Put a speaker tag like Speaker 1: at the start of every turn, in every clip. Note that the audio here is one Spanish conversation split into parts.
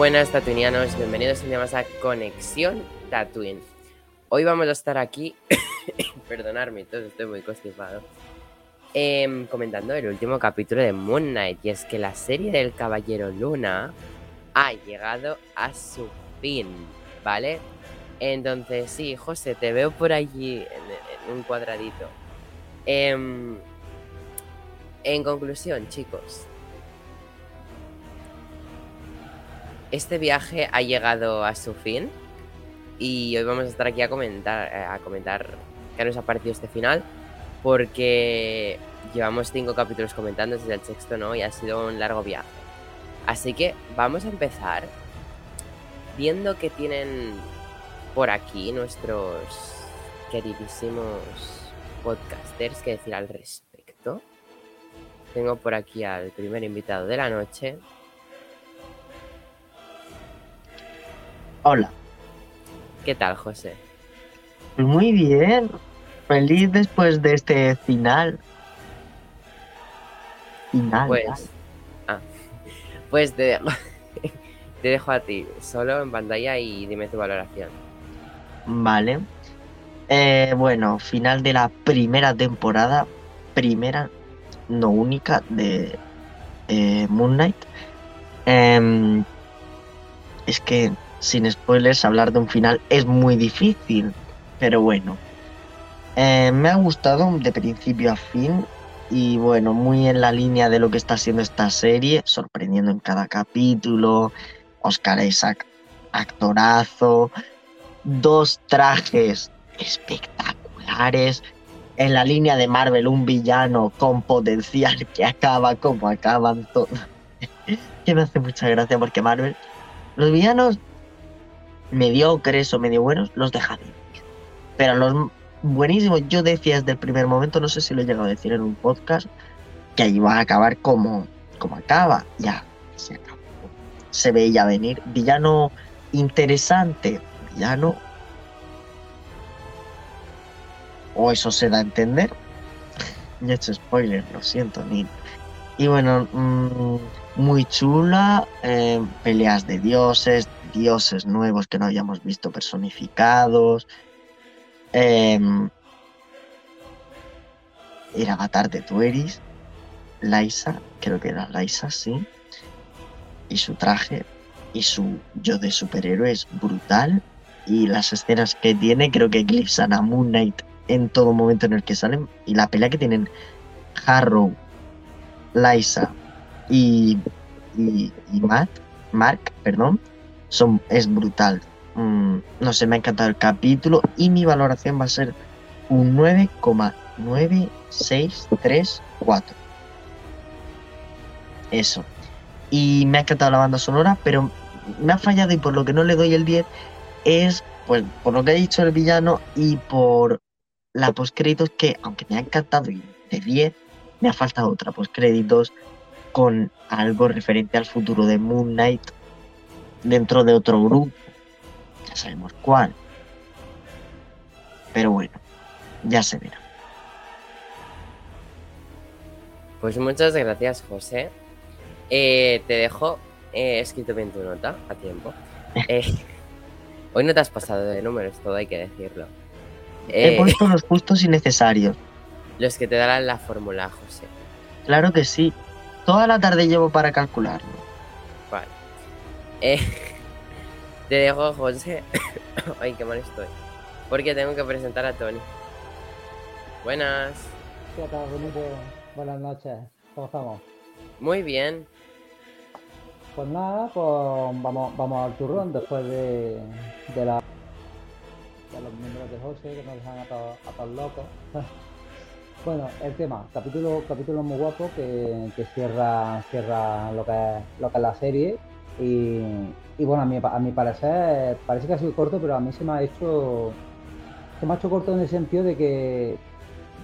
Speaker 1: Buenas tatuinianos, bienvenidos un día más a Conexión Tatooine. Hoy vamos a estar aquí, perdonadme, estoy muy constipado, em, comentando el último capítulo de Moon Knight. Y es que la serie del Caballero Luna ha llegado a su fin, ¿vale? Entonces, sí, José, te veo por allí en, un cuadradito. Em, en conclusión, chicos, este viaje ha llegado a su fin y hoy vamos a estar aquí a comentar, eh, a comentar qué nos ha parecido este final porque llevamos cinco capítulos comentando desde el sexto, ¿no? Y ha sido un largo viaje. Así que vamos a empezar viendo que tienen por aquí nuestros queridísimos podcasters que decir al respecto. Tengo por aquí al primer invitado de la noche,
Speaker 2: Hola.
Speaker 1: ¿Qué tal, José?
Speaker 2: Muy bien. Feliz después de este final. Final.
Speaker 1: Pues. Ah, pues te dejo, te dejo a ti, solo en pantalla y dime tu valoración.
Speaker 2: Vale. Eh, bueno, final de la primera temporada. Primera, no única, de eh, Moon Knight. Em, es que sin spoilers, hablar de un final es muy difícil. Pero bueno. Eh, me ha gustado de principio a fin. Y bueno, muy en la línea de lo que está siendo esta serie. Sorprendiendo en cada capítulo. Oscar Isaac, actorazo. Dos trajes espectaculares. En la línea de Marvel, un villano con potencial que acaba como acaban todos. que me hace mucha gracia porque Marvel. Los villanos mediocres o medio buenos, los deja vivir. Pero los buenísimos, yo decía desde el primer momento, no sé si lo he llegado a decir en un podcast, que iba a acabar como, como acaba. Ya, se acabó. Se veía venir. Villano interesante, villano. O eso se da a entender. ya he hecho spoiler, lo siento, ni. Y bueno, mmm, muy chula, eh, peleas de dioses, dioses nuevos que no habíamos visto personificados. Eh, el avatar de Tueris, Laisa, creo que era Laisa, sí. Y su traje y su yo de superhéroe es brutal. Y las escenas que tiene creo que eclipsan a Moon Knight en todo momento en el que salen. Y la pelea que tienen Harrow, Laisa y, y, Matt, Mark, perdón, son, es brutal. Mm, no sé, me ha encantado el capítulo y mi valoración va a ser un 9,9634. Eso. Y me ha encantado la banda sonora, pero me ha fallado y por lo que no le doy el 10 es pues por lo que ha dicho el villano y por la postcréditos que, aunque me ha encantado y de 10, me ha faltado otra postcréditos con algo referente al futuro de Moon Knight dentro de otro grupo. Ya sabemos cuál. Pero bueno, ya se verá.
Speaker 1: Pues muchas gracias, José. Eh, te dejo he escrito bien tu nota a tiempo. Eh, hoy no te has pasado de números, todo hay que decirlo.
Speaker 2: He eh, puesto los justos y necesarios.
Speaker 1: Los que te darán la fórmula, José.
Speaker 2: Claro que sí toda la tarde llevo para calcularlo.
Speaker 1: Vale. Eh, te dejo, José. Ay, qué mal estoy. Porque tengo que presentar a Tony. Buenas.
Speaker 3: ¿Qué tal, Benito? Buenas noches. ¿Cómo estamos?
Speaker 1: Muy bien.
Speaker 3: Pues nada, pues vamos, vamos al turrón después de, de, la, de los miembros de José que nos dejan a todos, a todos locos. bueno, el tema, capítulo, capítulo muy guapo que, que cierra, cierra lo que es, lo que es la serie. Y, bueno, a mi, a mi parecer parece que ha sido corto, pero a mí se me ha hecho se me ha hecho corto en el sentido de que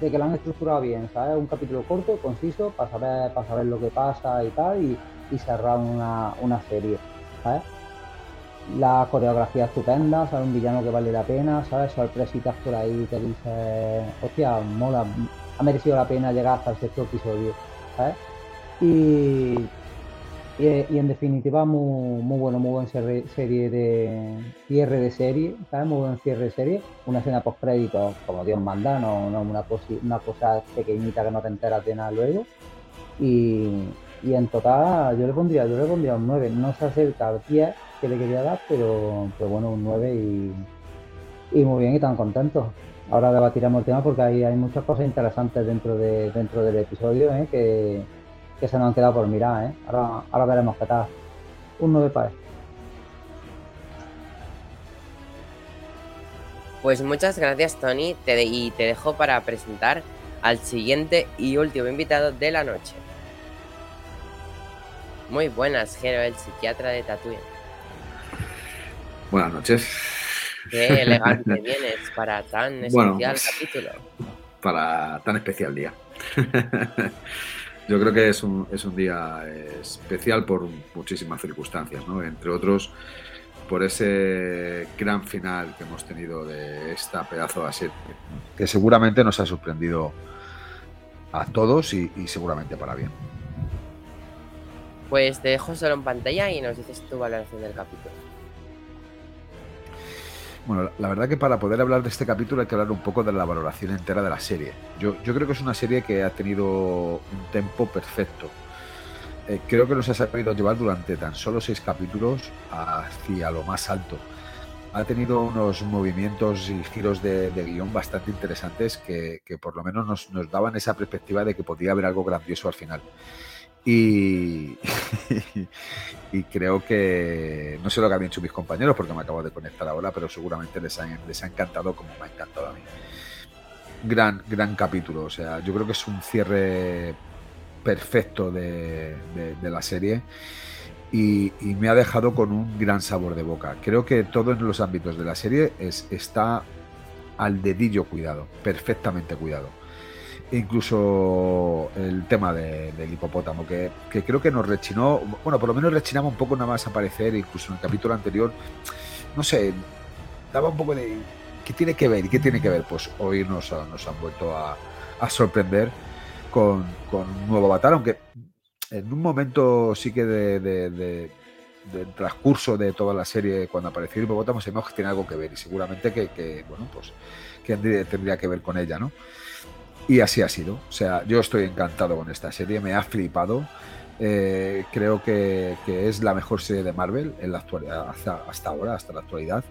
Speaker 3: de que lo han estructurado bien, ¿sabes? Un capítulo corto, conciso, para saber, para saber lo que pasa y tal, y, y cerrar una, una serie, ¿sabes? La coreografía estupenda, ¿sabes? Un villano que vale la pena, ¿sabes? Sorpresitas por ahí que dices, hostia, mola, ha merecido la pena llegar hasta el sexto episodio, ¿sabes? Y, y, y en definitiva, muy, muy bueno, muy buen cierre, serie de cierre de serie, ¿sabes? Muy buen cierre de serie. Una escena post crédito, como Dios manda, no, no una, cosa pequeñita que no te enteras de nada luego. Y, y en total yo le pondría, yo le pondría un 9. No se acerca al 10 que le quería dar, pero, pero bueno, un 9 y, y muy bien y tan contentos. Ahora debatiremos el tema porque hay muchas cosas interesantes dentro de dentro del episodio ¿eh? que, que se nos han quedado por mirar. ¿eh? Ahora, ahora veremos qué tal. Un 9 para él.
Speaker 1: Pues muchas gracias, Tony. Te, y te dejo para presentar al siguiente y último invitado de la noche. Muy buenas, Jero, el psiquiatra de Tatooine.
Speaker 4: Buenas noches.
Speaker 1: Qué elegante vienes para tan especial
Speaker 4: Bueno, pues,
Speaker 1: capítulo.
Speaker 4: Para tan especial día. Yo creo que es un, es un día eh, especial por muchísimas circunstancias, ¿no? Entre otros, por ese gran final que hemos tenido de esta pedazo de serie, que seguramente nos ha sorprendido a todos y, y seguramente para bien.
Speaker 1: Pues te dejo solo en pantalla y nos dices tu valoración del capítulo.
Speaker 4: Bueno, la verdad que para poder hablar de este capítulo hay que hablar un poco de la valoración entera de la serie. Yo, yo creo que es una serie que ha tenido un tempo perfecto. Eh, creo que nos ha sabido llevar durante tan solo seis capítulos hacia lo más alto. Ha tenido unos movimientos y giros de, de guion bastante interesantes que, por lo menos nos, nos daban esa perspectiva de que podía haber algo grandioso al final. Y, creo que no sé lo que han dicho mis compañeros porque me acabo de conectar ahora, pero seguramente les ha, les ha encantado como me ha encantado a mí. Gran, gran capítulo, o sea, yo creo que es un cierre perfecto de, de, de la serie y, y, me ha dejado con un gran sabor de boca. Creo que todo en los ámbitos de la serie es, está al dedillo cuidado, perfectamente cuidado incluso el tema de, del hipopótamo, que, creo que nos rechinó, bueno, por lo menos rechinaba un poco nada más aparecer, incluso en el capítulo anterior, no sé, daba un poco de... ¿Qué tiene que ver? ¿Y qué tiene que ver? Pues hoy nos, nos han vuelto a, sorprender con, con, un nuevo avatar, aunque en un momento sí que de, de, de del transcurso de toda la serie cuando apareció el hipopótamo se que tiene algo que ver y seguramente que, que bueno pues que tendría que ver con ella no y así ha sido. O sea, yo estoy encantado con esta serie, me ha flipado. Eh, creo que, que, es la mejor serie de Marvel en la actualidad, hasta, hasta ahora, hasta la actualidad.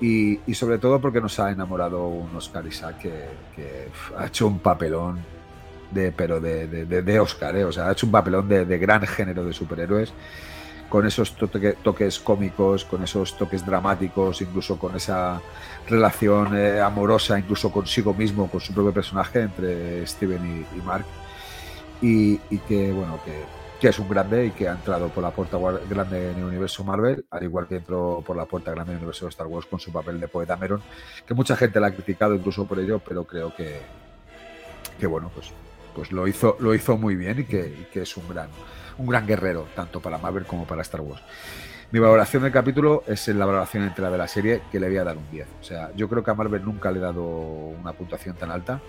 Speaker 4: Y, y, sobre todo porque nos ha enamorado un Oscar Isaac que, ha hecho un papelón de, pero de, de, de Oscar, ¿eh? o sea, ha hecho un papelón de gran género de superhéroes con esos toque, toques cómicos, con esos toques dramáticos, incluso con esa relación eh, amorosa, incluso consigo mismo, con su propio personaje, entre Steven y, Mark. Y, que, bueno, que, es un grande y que ha entrado por la puerta grande en el universo Marvel, al igual que entró por la puerta grande en el universo de Star Wars con su papel de poeta Meron, que mucha gente la ha criticado incluso por ello, pero creo que, que bueno, pues, pues lo, hizo, lo hizo muy bien y que es un gran un gran guerrero, tanto para Marvel como para Star Wars. Mi valoración del capítulo es la valoración entera de la serie, que le voy a dar un 10. O sea, yo creo que a Marvel nunca le he dado una puntuación tan alta,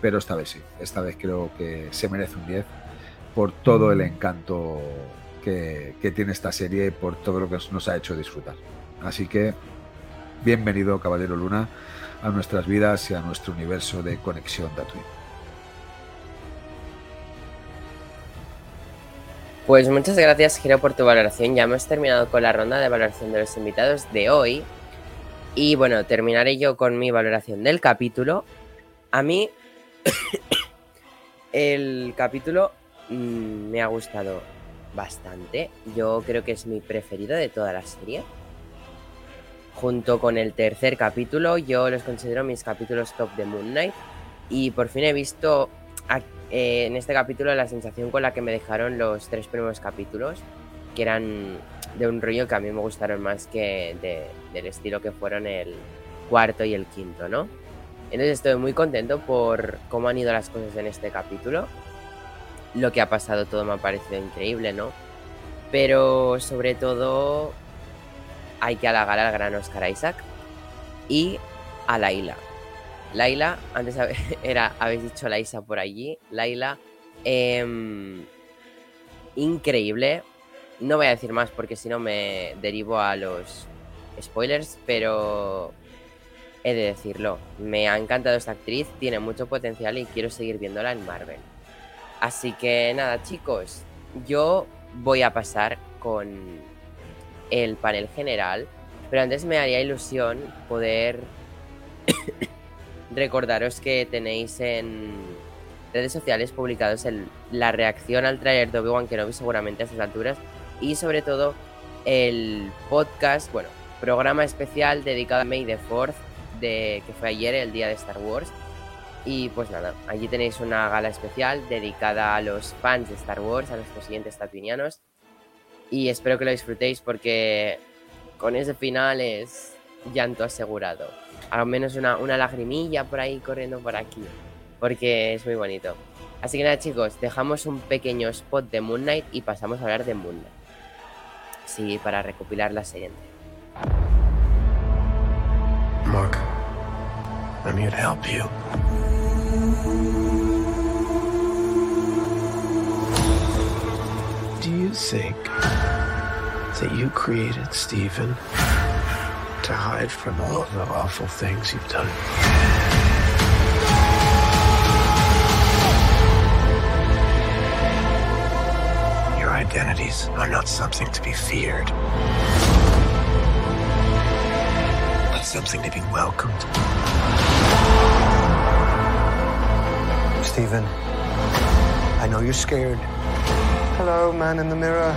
Speaker 4: pero esta vez sí. Esta vez creo que se merece un 10 por todo el encanto que, que tiene esta serie y por todo lo que nos ha hecho disfrutar. Así que, bienvenido, Caballero Luna, a nuestras vidas y a nuestro universo de conexión Tatooine.
Speaker 1: Pues muchas gracias, Giro, por tu valoración. Ya hemos terminado con la ronda de valoración de los invitados de hoy. Y bueno, terminaré yo con mi valoración del capítulo. A mí, el capítulo mm, me ha gustado bastante. Yo creo que es mi preferido de toda la serie. Junto con el tercer capítulo, yo los considero mis capítulos top de Moon Knight. Y por fin he visto eh, en este capítulo la sensación con la que me dejaron los tres primeros capítulos, que eran de un rollo que a mí me gustaron más que de- del estilo que fueron el cuarto y el quinto, ¿no? Entonces estoy muy contento por cómo han ido las cosas en este capítulo. Lo que ha pasado todo me ha parecido increíble, ¿no? Pero sobre todo hay que halagar al gran Oscar Isaac y a Laila. Laila, antes era, habéis dicho Laisa por allí. Laila, em, increíble. No voy a decir más porque si no me derivo a los spoilers, pero he de decirlo. Me ha encantado esta actriz, tiene mucho potencial y quiero seguir viéndola en Marvel. Así que nada, chicos, yo voy a pasar con el panel general, pero antes me haría ilusión poder recordaros que tenéis en redes sociales publicados la reacción al trailer de Obi-Wan Kenobi seguramente a estas alturas y sobre todo el podcast, bueno, programa especial dedicado a May the 4th de, que fue ayer, el día de Star Wars. Y pues nada, allí tenéis una gala especial dedicada a los fans de Star Wars, a nuestros siguientes tatuinianos. Y espero que lo disfrutéis porque con ese final es llanto asegurado. Al menos una, una lagrimilla por ahí corriendo por aquí. Porque es muy bonito. Así que nada chicos, dejamos un pequeño spot de Moon Knight y pasamos a hablar de Moon Knight. Sí, para recopilar la entera.
Speaker 5: Mark, I'm here to help you. Do you think that you created Stephen to hide from all of the awful things you've done? Your identities are not something to be feared, but something to be welcomed. Stephen, I know you're scared. Hello, man in the mirror.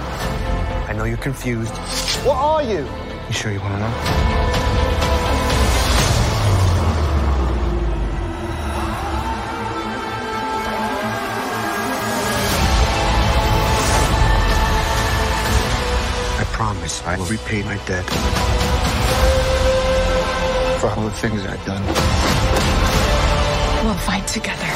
Speaker 5: I know you're confused.
Speaker 6: What are you?
Speaker 5: You sure you want to know? I promise I will repay my debt for all the things I've done.
Speaker 7: We'll fight together.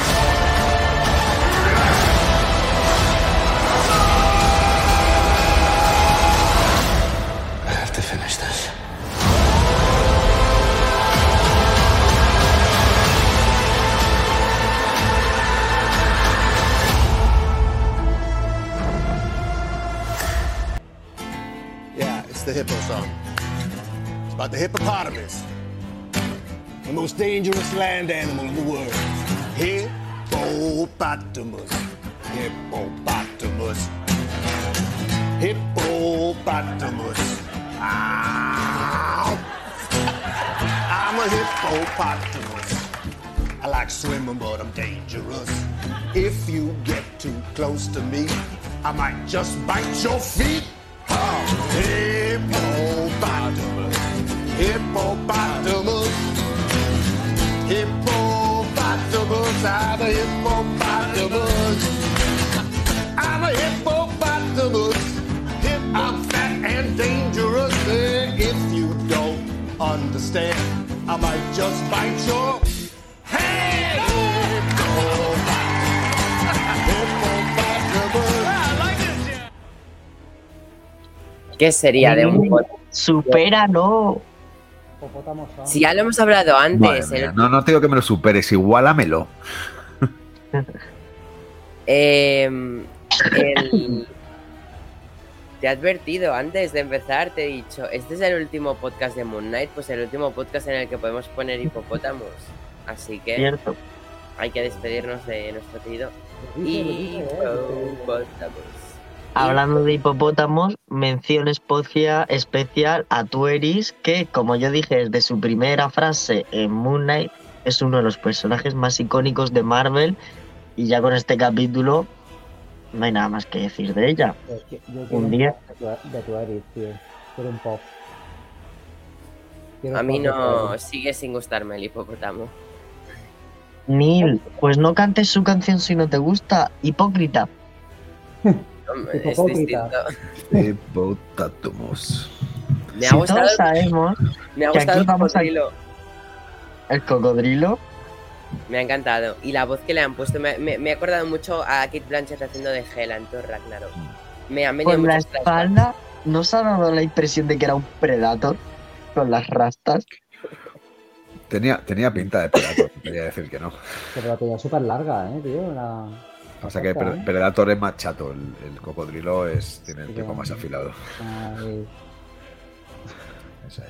Speaker 6: About the hippopotamus. The most dangerous land animal in the world. Hippopotamus. Hippopotamus. Hippopotamus. I'm a hippopotamus. I like swimming, but I'm dangerous. If you get too close to me, I might just bite your feet. Oh, hippopotamus, understand, I might just bite your hand. Hippopotamus.
Speaker 1: ¿Qué sería de un
Speaker 2: Supéralo.
Speaker 1: Si ya lo hemos hablado antes,
Speaker 4: mía,
Speaker 1: el-
Speaker 4: No, no te digo que me lo superes, igualamelo.
Speaker 1: Em, el- Te he advertido antes de empezar, te he dicho, este es el último podcast de Moon Knight, pues el último podcast en el que podemos poner hipopótamos. Así que
Speaker 2: Cierto.
Speaker 1: hay que despedirnos de nuestro querido
Speaker 3: eh,
Speaker 1: hipopótamos.
Speaker 2: Hablando de hipopótamos, mención especial a Tueris, que como yo dije desde su primera frase en Moon Knight, es uno de los personajes más icónicos de Marvel y ya con este capítulo no hay nada más que decir de ella.
Speaker 3: Yo, yo quiero
Speaker 2: Un día.
Speaker 3: de tu, tío. Quiero un pop. Quiero
Speaker 1: A
Speaker 3: un
Speaker 1: mí
Speaker 3: pop
Speaker 1: no sigue sin gustarme el hipopótamo.
Speaker 2: Neil, pues no cantes su canción si no te gusta, hipócrita.
Speaker 1: Hombre, Es distinto. Me ha
Speaker 2: si
Speaker 1: gustado,
Speaker 2: todos sabemos
Speaker 1: me ha gustado el
Speaker 2: a-
Speaker 1: cocodrilo.
Speaker 2: el cocodrilo,
Speaker 1: Me ha encantado. Y la voz que le han puesto, me, me- me he acordado mucho a Kate Blanchett haciendo de Hela en Thor Ragnarok. Me han venido
Speaker 2: con la espalda, ¿no os ha dado la impresión de que era un predator? Con las rastas.
Speaker 4: Tenía, tenía pinta de Predator, quería decir que no.
Speaker 3: Pero la tenía súper larga, eh, tío. Era...
Speaker 4: Pasa que
Speaker 3: ¿eh?
Speaker 4: Predator es más chato, el, el cocodrilo es, tiene el
Speaker 3: Sí,
Speaker 4: pico más afilado.
Speaker 3: Ay.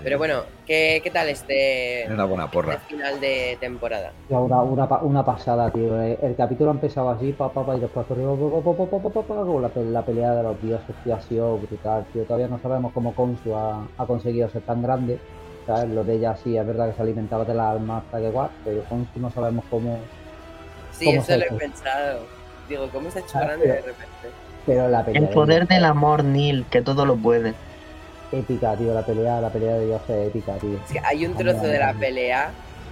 Speaker 1: Pero bueno, ¿qué, qué tal este,
Speaker 4: una buena
Speaker 1: este
Speaker 4: porra.
Speaker 1: final de temporada?
Speaker 3: una, una, una pasada, tío. eh. El capítulo ha empezado así, pa, pa, pa, y después corrió, pa, pa, pa, pa, pa, pa, pa, con la, pe- la pelea de los dioses, tío, ha sido brutal, tío. Todavía no sabemos cómo Konsu ha, ha conseguido ser tan grande. ¿sabes? Lo de ella sí, es verdad que se alimentaba de la alma hasta que guay, pero Konsu no sabemos cómo.
Speaker 1: Sí,
Speaker 3: ¿Cómo
Speaker 1: eso lo he pensado. Digo, ¿cómo se ha hecho
Speaker 3: Ah,
Speaker 1: grande de repente?
Speaker 3: Pero la pelea.
Speaker 2: El
Speaker 3: de
Speaker 2: poder del amor, Neil, que todo lo puede.
Speaker 3: Épica, tío. La pelea, la pelea de dioses es épica, tío.
Speaker 1: Es que hay un trozo de la pelea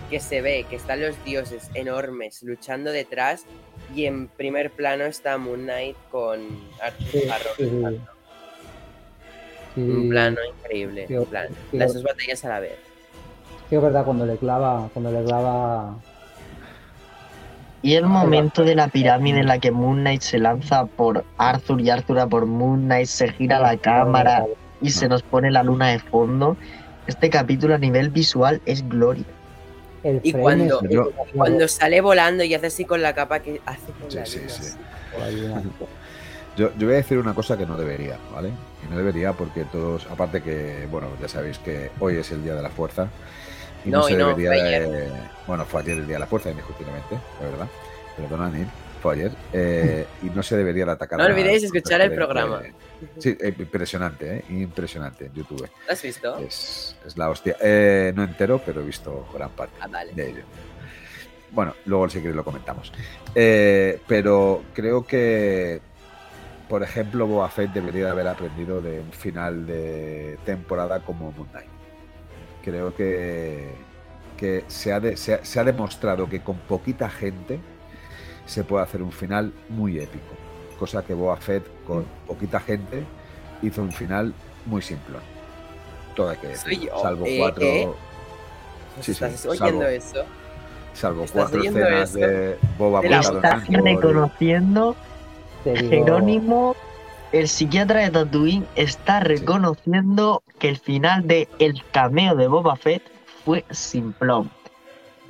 Speaker 1: que se ve que están los dioses enormes luchando detrás y en primer plano está Moon Knight con Arthur
Speaker 3: Sí,
Speaker 1: Harrow
Speaker 3: sí,
Speaker 1: Un plano increíble. Las dos batallas a la vez.
Speaker 3: Sí, es verdad, cuando le clava, cuando le clava.
Speaker 2: Y el momento de la pirámide en la que Moon Knight se lanza por Arthur y Arthur a por Moon Knight, se gira la cámara y se nos pone la luna de fondo. Este capítulo a nivel visual es gloria.
Speaker 3: El
Speaker 1: Y cuando-
Speaker 4: Yo-
Speaker 1: Cuando sale volando y hace así con la capa que hace con
Speaker 4: Sí,
Speaker 1: la
Speaker 4: sí,
Speaker 1: luna,
Speaker 4: sí.
Speaker 1: así.
Speaker 4: Yo, yo voy a decir una cosa que no debería, ¿vale? Y no debería porque todos, aparte que, bueno, ya sabéis que hoy es el Día de la Fuerza. Y no,
Speaker 1: No,
Speaker 4: se
Speaker 1: y no,
Speaker 4: debería
Speaker 1: fue ayer.
Speaker 4: de- Bueno, fue ayer el Día de la Fuerza, indiscutiblemente, la verdad. Perdona, Neil, fue ayer. Eh, y no se debería de atacar
Speaker 1: No olvidéis escuchar el programa.
Speaker 4: eh, Sí, eh, impresionante, ¿eh? Impresionante en YouTube.
Speaker 1: ¿Lo has visto?
Speaker 4: Es, es la hostia. Eh, no entero, pero he visto gran parte
Speaker 1: Ah, vale.
Speaker 4: de ello. Bueno, luego si queréis lo comentamos. Eh, pero creo que, por ejemplo, Boa Fett debería de haber aprendido de un final de temporada como Moon Knight. Creo que, que se, ha de- se ha- se ha demostrado que con poquita gente se puede hacer un final muy épico. Cosa que Boa Fett con poquita gente hizo un final muy simple. Todo hay que
Speaker 1: Soy
Speaker 4: decir.
Speaker 1: yo,
Speaker 4: Salvo
Speaker 1: eh,
Speaker 4: cuatro.
Speaker 1: eh.
Speaker 4: Sí, sí,
Speaker 1: ¿Estás oyendo
Speaker 4: salvo-
Speaker 1: eso?
Speaker 4: Salvo
Speaker 1: ¿Estás
Speaker 4: cuatro escenas
Speaker 1: eso?
Speaker 4: de Boba
Speaker 1: De la
Speaker 4: y-
Speaker 2: reconociendo,
Speaker 3: digo-
Speaker 2: Jerónimo, el psiquiatra de Tatooine, está reconociendo que el final de el cameo de Boba Fett fue simplón.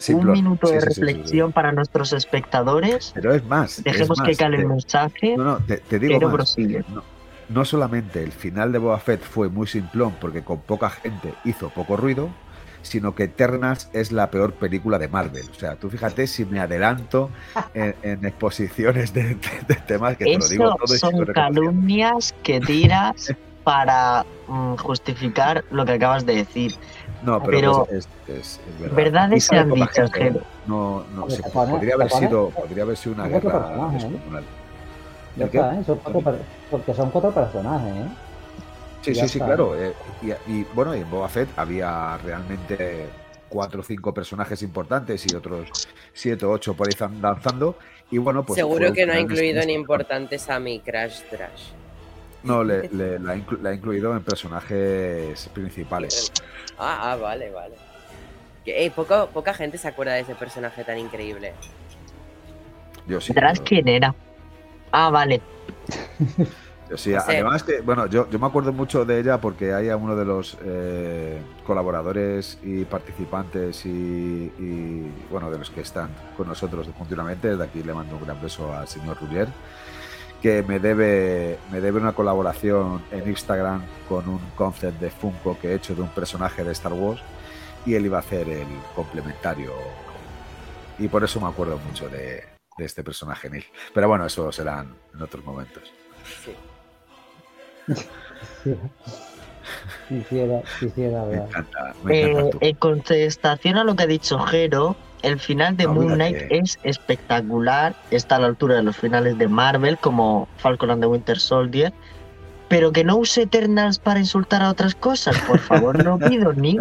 Speaker 2: Un minuto
Speaker 4: Sí,
Speaker 2: de
Speaker 4: sí, sí,
Speaker 2: reflexión para nuestros espectadores.
Speaker 4: Pero es más. es
Speaker 2: Dejemos que cale el mensaje,
Speaker 4: No, no, te, te digo
Speaker 2: pero
Speaker 4: más.
Speaker 2: prosigue.
Speaker 4: No, no solamente el final de Boba Fett fue muy simplón porque con poca gente hizo poco ruido, sino que Eternas es la peor película de Marvel. O sea, tú fíjate si me adelanto en, en exposiciones de, de- de temas que te lo digo todo y
Speaker 2: son
Speaker 4: reconociendo.
Speaker 2: calumnias que tiras para mm, justificar lo que acabas de decir.
Speaker 4: No, pero,
Speaker 2: pero-
Speaker 4: es, es- es verdad.
Speaker 2: verdades sean
Speaker 4: poca
Speaker 2: dichas,
Speaker 4: gente. No, podría haber sido, podría haber sido una guerra
Speaker 3: ¿eh?
Speaker 4: descomunal.
Speaker 3: Ya
Speaker 4: ¿El qué?
Speaker 3: está, ¿eh? Son cuatro per- porque son cuatro personajes, ¿eh?
Speaker 4: Sí,
Speaker 3: Ya
Speaker 4: sí, sí,
Speaker 3: está.
Speaker 4: claro. eh, y, y, bueno, y en Boba Fett había realmente cuatro o cinco personajes importantes y otros siete o ocho por ahí zan- danzando. Y bueno, pues.
Speaker 1: Seguro que no ha incluido en importantes a mi Crash Trash.
Speaker 4: No, le, le- la, ha inclu- la ha incluido en personajes principales.
Speaker 1: Ah, ah, vale, vale. Que, eh, poco, poca gente se acuerda de ese personaje tan increíble.
Speaker 4: Yo sí.
Speaker 2: ¿Verás
Speaker 4: yo-
Speaker 2: quién era? Ah, vale.
Speaker 4: Yo sí,
Speaker 1: No sé.
Speaker 4: además que, bueno, yo, yo me acuerdo mucho de ella porque hay a uno de los eh, colaboradores y participantes y, y, bueno, de los que están con nosotros continuamente, de aquí le mando un gran beso al señor Ruggier, que me debe, me debe una colaboración en Instagram con un concept de Funko que he hecho de un personaje de Star Wars y él iba a hacer el complementario y por eso me acuerdo mucho de, de este personaje, Neil. Pero bueno, eso serán en otros momentos.
Speaker 1: Sí.
Speaker 3: Quisiera, quisiera
Speaker 4: Me
Speaker 3: ver.
Speaker 4: encanta, me encanta
Speaker 2: Eh, en contestación a lo que ha dicho Jero, el final de
Speaker 4: No,
Speaker 2: Moon Knight
Speaker 4: que-
Speaker 2: es espectacular, está a la altura de los finales de Marvel, como Falcon and the Winter Soldier, pero que no use Eternals para insultar a otras cosas, por favor, no pido ni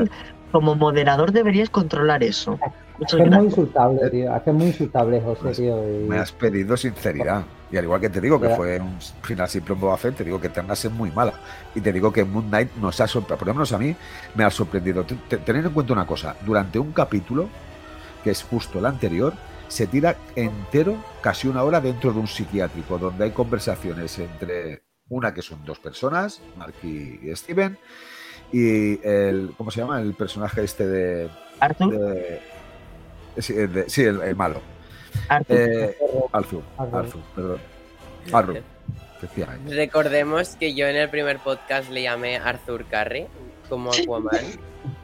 Speaker 2: como moderador deberías controlar eso.
Speaker 3: Es
Speaker 2: Muchas
Speaker 3: que es muy insultable, tío. Es muy insultable, José,
Speaker 4: Pues,
Speaker 3: tío. y-
Speaker 4: Me has pedido sinceridad. Y al igual que te digo que fue un final simple en Boba Fett, te digo que Eternals es muy mala. Y te digo que Moon Knight nos ha sorprendido, por lo menos a mí me ha sorprendido. Te- te- Tener en cuenta una cosa, durante un capítulo, que es justo el anterior, se tira entero casi una hora dentro de un psiquiátrico, donde hay conversaciones entre una que son dos personas, Mark y Steven, y el, ¿cómo se llama? El personaje este de...
Speaker 2: Arthur,
Speaker 4: de- sí, de- sí, el, el malo.
Speaker 2: Arthur,
Speaker 4: Eh, Arthur,
Speaker 3: Arthur.
Speaker 4: Arthur, perdón. Arthur.
Speaker 1: Recordemos que yo en el primer podcast le llamé Arthur Carrey como Aquaman.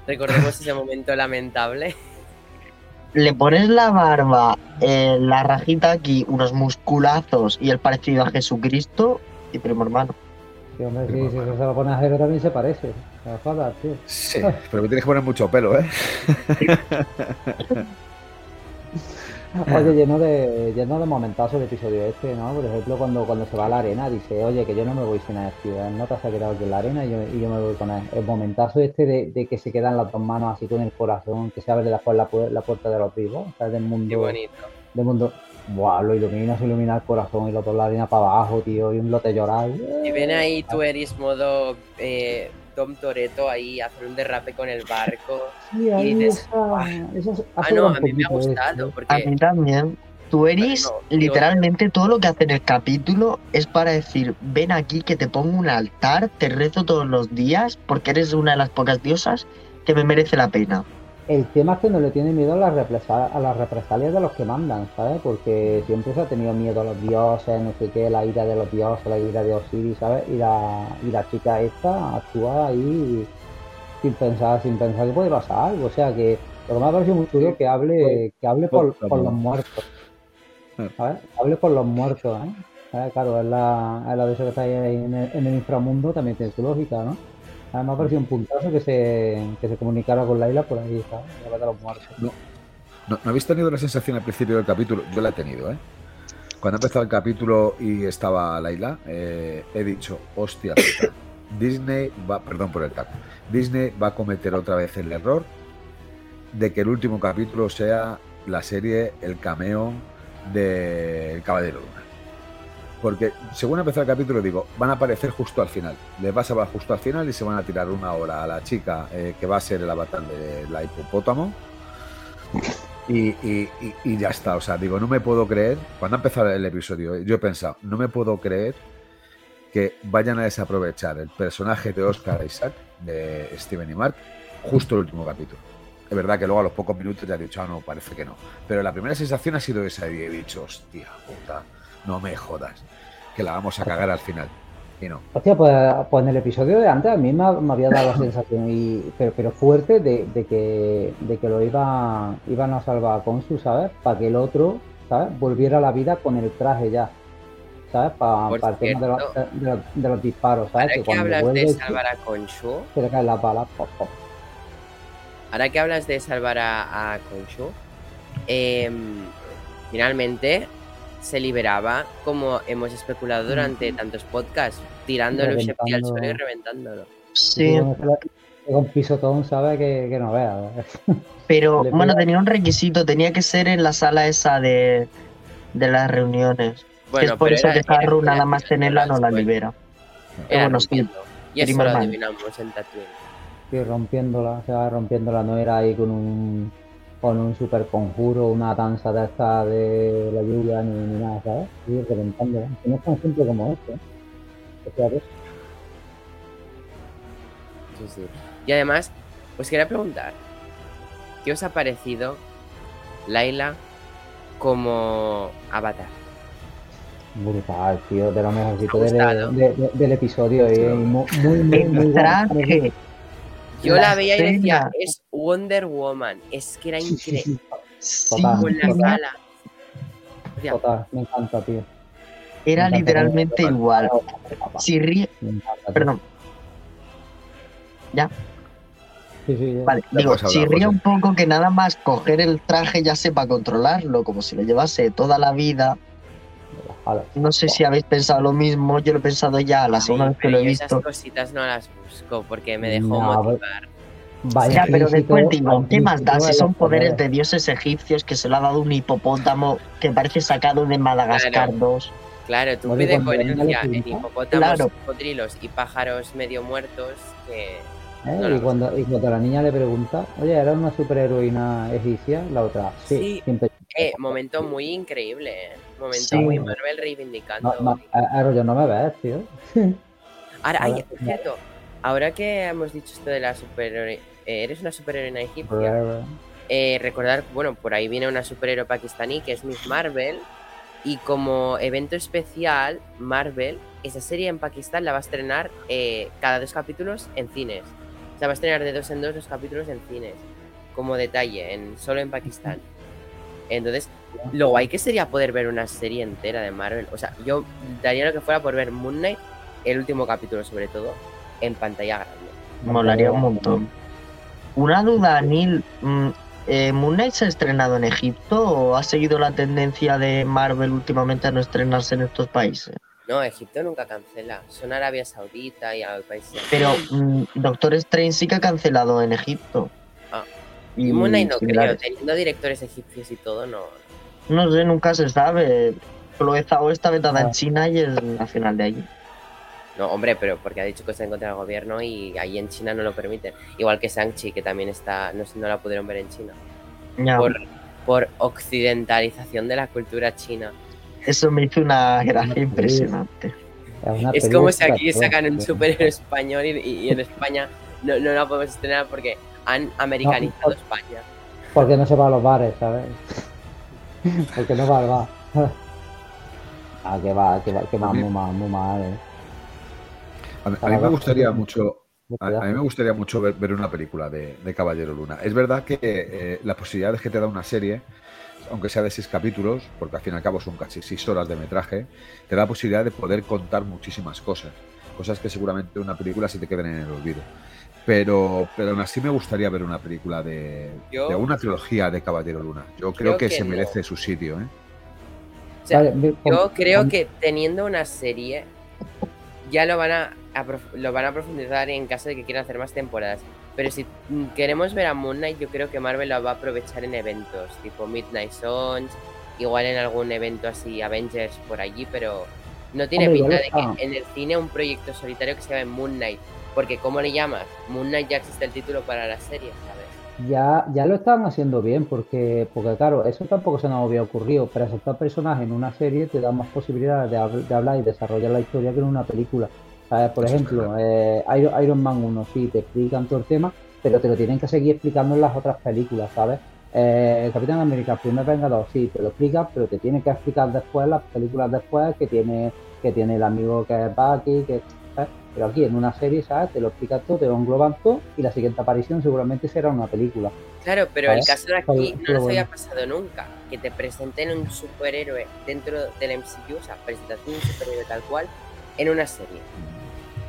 Speaker 1: Recordemos ese momento lamentable.
Speaker 2: le pones la barba, eh, la rajita aquí, unos musculazos y el parecido a Jesucristo y primo hermano.
Speaker 3: Sí, hombre, sí, si eso se lo pone a Jero también se parece. No jodas, tío.
Speaker 4: Sí, pero me tienes que poner mucho pelo, ¿eh?
Speaker 3: Oye, lleno de, lleno de momentazos el episodio este, ¿no? Por ejemplo, cuando, cuando se va a la arena, dice, oye, que yo no me voy sin él, tío. El nota se ha quedado aquí en la arena y yo, y yo me voy con él. El momentazo este de, de que se quedan las dos manos así con el corazón, que se abre la, pu- la puerta de los vivos, o sea, del
Speaker 1: Qué
Speaker 3: mundo,
Speaker 1: bonito.
Speaker 3: del mundo. Buah, lo ilumina, se ilumina el corazón y lo otro la arena para abajo, tío, y un lote llorar.
Speaker 1: Y ven ahí tú eres modo eh, Tom Toreto ahí hacer un derrape con el barco.
Speaker 3: Sí,
Speaker 1: dices,
Speaker 3: esa-
Speaker 1: Ah,
Speaker 3: hace
Speaker 1: no, a mí me ha gustado
Speaker 3: esto.
Speaker 2: A mí
Speaker 1: porque
Speaker 2: también. Tú eres,
Speaker 1: yo-
Speaker 2: literalmente, todo lo que hace en el capítulo es para decir, ven aquí que te pongo un altar, te rezo todos los días, porque eres una de las pocas diosas que me merece la pena.
Speaker 3: El tema es que no le tiene miedo a las, represa- a las represalias de los que mandan, ¿sabes? Porque siempre se ha tenido miedo a los dioses, no sé qué, la ira de los dioses, la ira de Osiris, ¿sabes? Y la, y la chica esta actúa ahí sin pensar, sin pensar que puede pasar algo. O sea que lo que me ha parecido muy chulo que hable, que hable por, por los muertos. ¿Sabes? Que hable por los muertos, ¿eh? ¿Sabes? Claro, es la, es la de eso que está ahí en el, en el inframundo, también tiene su lógica, ¿no? A mí me ha parecido un puntazo que se, que se comunicara con Laila por ahí, los muertos.
Speaker 4: ¿No, ¿No habéis tenido la sensación al principio del capítulo? Yo la he tenido, ¿eh? Cuando ha empezado el capítulo y estaba Laila, eh, he dicho, hostia puta, Disney va, perdón por el taco, Disney va a cometer otra vez el error de que el último capítulo sea la serie, el cameo del Caballero Luna. Porque según empezó el capítulo digo, van a aparecer justo al final. Les va a salvar justo al final y se van a tirar una hora a la chica eh, que va a ser el avatar de la hipopótamo. Y, y- ya está, o sea, digo, no me puedo creer, cuando ha empezado el episodio, yo he pensado, no me puedo creer que vayan a desaprovechar el personaje de Oscar Isaac, de Steven y Mark, justo el último capítulo. Es verdad que luego a los pocos minutos ya he dicho, ah, no, parece que no. Pero la primera sensación ha sido esa y he dicho, hostia puta, no me jodas, que la vamos a cagar al final. Y no.
Speaker 3: Hostia, pues, pues en el episodio de antes a mí me, ha- me había dado la sensación, y, pero, pero fuerte, de, de que, de que lo iba, iban a salvar a Consu, ¿sabes? Para que el otro, ¿sabes? Volviera a la vida con el traje ya, ¿sabes? Para, el tema de los,
Speaker 1: cierto.
Speaker 3: de, los, de los disparos, ¿sabes?
Speaker 1: ahora que hablas de salvar a Khonshu,
Speaker 3: se le caen las balas. pop, pop.
Speaker 1: ahora que hablas de salvar a, a Khonshu, em, finalmente se liberaba, como hemos especulado durante tantos podcasts, tirándolo Shepti al suelo y reventándolo.
Speaker 2: Sí,
Speaker 3: un pisotón, ¿sabes? Que, que no veas.
Speaker 2: pero bueno, tenía un requisito, tenía que ser en la sala esa de, de las reuniones. que es por
Speaker 1: pero
Speaker 2: eso
Speaker 1: era-
Speaker 2: que Haru nada más tenerla no la libera.
Speaker 1: Era
Speaker 2: bueno, sí.
Speaker 1: Y eso lo adivinamos en Tatooine.
Speaker 3: Sí, rompiéndola, se va rompiéndola, no era ahí con un con un super conjuro, una danza de esta de la lluvia ni, ni nada, ¿sabes? Sí, reventándola. Que no es tan simple como esto, ¿eh? O sea, que-
Speaker 1: Sí, sí. Y además, os quería preguntar, ¿qué os ha parecido Laila como avatar?
Speaker 3: brutal, tío, de lo mejorcito del,
Speaker 1: gustado.
Speaker 3: de- de- del episodio,
Speaker 4: Sí,
Speaker 3: eh, muy, muy, muy, muy
Speaker 2: El
Speaker 3: guapo.
Speaker 2: traje,
Speaker 1: Yo
Speaker 2: La
Speaker 1: la veía y decía, es Wonder Woman. Es que era increíble.
Speaker 3: sí,
Speaker 2: sí,
Speaker 3: Total.
Speaker 1: Con la sala. Decía,
Speaker 3: total, me encanta, tío.
Speaker 2: era
Speaker 3: encanta
Speaker 2: literalmente igual. Si ríe,
Speaker 3: encanta,
Speaker 2: perdón,
Speaker 3: Sí, sí, ya.
Speaker 2: vale,
Speaker 4: Ya
Speaker 2: digo,
Speaker 4: hablar,
Speaker 2: chirría
Speaker 4: José.
Speaker 2: un poco que nada más coger el traje ya sepa controlarlo, como si lo llevase toda la vida. No sé si habéis pensado lo mismo, yo lo he pensado ya la segunda vez que
Speaker 1: pero
Speaker 2: lo he visto.
Speaker 1: esas cositas no las busco porque me dejó
Speaker 3: No,
Speaker 1: motivar.
Speaker 3: Vaya
Speaker 2: Ya, pero
Speaker 3: físico,
Speaker 2: después digo, ¿qué más da si son poderes de dioses egipcios que se lo ha dado un hipopótamo que parece sacado de Madagascar
Speaker 1: Claro.
Speaker 2: 2?
Speaker 1: Claro, tú
Speaker 3: venga
Speaker 1: coherencia
Speaker 3: la
Speaker 1: en hipopótamos,
Speaker 2: Claro.
Speaker 1: cocodrilos y pájaros medio muertos que...
Speaker 3: ¿Eh?
Speaker 1: No, no.
Speaker 3: y, cuando, y cuando la niña le pregunta, oye, ¿era una superheroína egipcia? La otra, sí,
Speaker 1: Sí.
Speaker 3: siempre.
Speaker 1: Eh, momento muy increíble, eh. Momento
Speaker 2: Sí.
Speaker 1: muy Marvel reivindicando.
Speaker 3: No, no, a- a rollo, no me ves, tío.
Speaker 1: Ahora, ay,
Speaker 3: Ahora-
Speaker 1: por cierto, ahora que hemos dicho esto de la superhéroe... eh, eres una superheroína egipcia.
Speaker 3: Forever.
Speaker 1: Eh, recordar, bueno, por ahí viene una superhéroe pakistaní que es Miss Marvel. Y como evento especial, Marvel, esa serie en Pakistán la va a estrenar eh, cada dos capítulos en cines. O sea, va a estrenar de dos en dos los capítulos en cines. Como detalle, en, solo en Pakistán. Entonces, lo guay que sería poder ver una serie entera de Marvel. O sea, yo daría lo que fuera por ver Moon Knight, el último capítulo sobre todo, en pantalla grande.
Speaker 2: Molaría un montón. Una duda, Neil. mm, eh, ¿Moon Knight se ha estrenado en Egipto o ha seguido la tendencia de Marvel últimamente a no estrenarse en estos países?
Speaker 1: No, Egipto nunca cancela. Son Arabia Saudita y al país.
Speaker 2: Pero mm, Doctor Strange sí que ha cancelado en Egipto.
Speaker 1: Ah. Y Moon Knight no creo, teniendo directores egipcios y todo, no.
Speaker 2: No sé, nunca se sabe. Chloe Zhao está vetada
Speaker 3: Ah.
Speaker 2: en China y es nacional de allí.
Speaker 1: No, hombre, pero porque ha dicho que está en contra del gobierno y ahí en China no lo permiten. Igual que Shang-Chi, que también está, no sé, no la pudieron ver en China.
Speaker 2: Ya,
Speaker 1: Por, por occidentalización de la cultura china.
Speaker 2: Eso me hizo una gracia
Speaker 3: Sí.
Speaker 2: impresionante.
Speaker 1: Es como si aquí sacan un superhéroe español y, y en España no, no la podemos estrenar porque han americanizado
Speaker 3: No,
Speaker 1: España.
Speaker 3: Porque no se va a los bares, ¿sabes? Porque no va al bar. ah, que va, que va, que va muy mal, muy mal, eh.
Speaker 4: A mí, a
Speaker 3: Para
Speaker 4: mí me gustaría mucho, a, a mí me gustaría mucho ver, ver una película de, de Caballero Luna. Es verdad que eh, las posibilidades que te da una serie, aunque sea de seis capítulos, porque al fin y al cabo son casi seis horas de metraje, te da la posibilidad de poder contar muchísimas cosas. Cosas que seguramente en una película se te queden en el olvido. Pero, pero aún así me gustaría ver una película de,
Speaker 1: Yo-
Speaker 4: de una trilogía de Caballero Luna. Yo creo,
Speaker 1: Creo
Speaker 4: que,
Speaker 1: que
Speaker 4: se
Speaker 1: no.
Speaker 4: merece su sitio. ¿eh?
Speaker 1: O sea,
Speaker 3: Vale,
Speaker 1: Yo creo que teniendo una serie ya lo van a, a prof- lo van a profundizar en caso de que quieran hacer más temporadas. Pero si queremos ver a Moon Knight, yo creo que Marvel lo va a aprovechar en eventos, tipo Midnight Suns, igual en algún evento así, Avengers por allí, pero no tiene
Speaker 3: Hombre,
Speaker 1: pinta de que en el cine un proyecto solitario que se llame Moon Knight. Porque ¿cómo le llamas? Moon Knight ya existe el título para la serie, ¿sabes?
Speaker 3: Ya, ya lo estaban haciendo bien, porque, porque claro, eso tampoco se nos había ocurrido. Pero aceptar personajes en una serie te da más posibilidades de, hab- de hablar y desarrollar la historia que en una película. ¿Sabes? Por
Speaker 4: Eso
Speaker 3: ejemplo, eh, Iron, Iron Man 1, sí, te explican todo el tema, pero te lo tienen que seguir explicando en las otras películas, ¿sabes? Eh, Capitán América, primer Vengador, sí, te lo explican, pero te tienen que explicar después, las películas después, que tiene, que tiene el amigo que es Bucky, que. Pero aquí en una serie, ¿sabes? Te lo explican todo, te lo engloban todo y la siguiente aparición seguramente será una película.
Speaker 1: Claro, pero el caso de aquí
Speaker 3: Pero
Speaker 1: no nos había pasado nunca. Que te presenten un superhéroe dentro del MCU, o sea, presentación de un superhéroe tal cual, en una serie.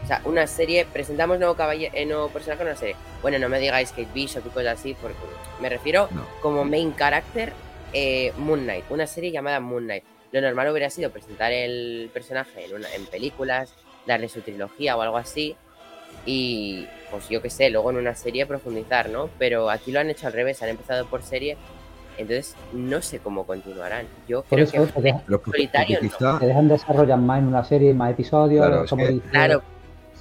Speaker 1: O sea, una serie, presentamos nuevo caballero, eh, nuevo personaje en una serie. Bueno, no me digáis Kate Bishop y cosas así, porque me refiero
Speaker 4: No.
Speaker 1: como main character eh, Moon Knight, una serie llamada Moon Knight. Lo normal hubiera sido presentar el personaje en, una, en películas, darle su trilogía o algo así, y pues yo qué sé, luego en una serie profundizar, ¿no? Pero aquí lo han hecho al revés, han empezado por serie, entonces no sé cómo continuarán. Yo
Speaker 3: Por
Speaker 1: creo
Speaker 3: eso
Speaker 1: que
Speaker 3: te, deja-
Speaker 4: Pero porque-
Speaker 1: Solitario
Speaker 4: porque
Speaker 1: no.
Speaker 4: quizá-
Speaker 3: te dejan desarrollar más en una serie, más episodios,
Speaker 4: Claro, es
Speaker 3: como
Speaker 4: que-
Speaker 3: dice,
Speaker 1: Claro,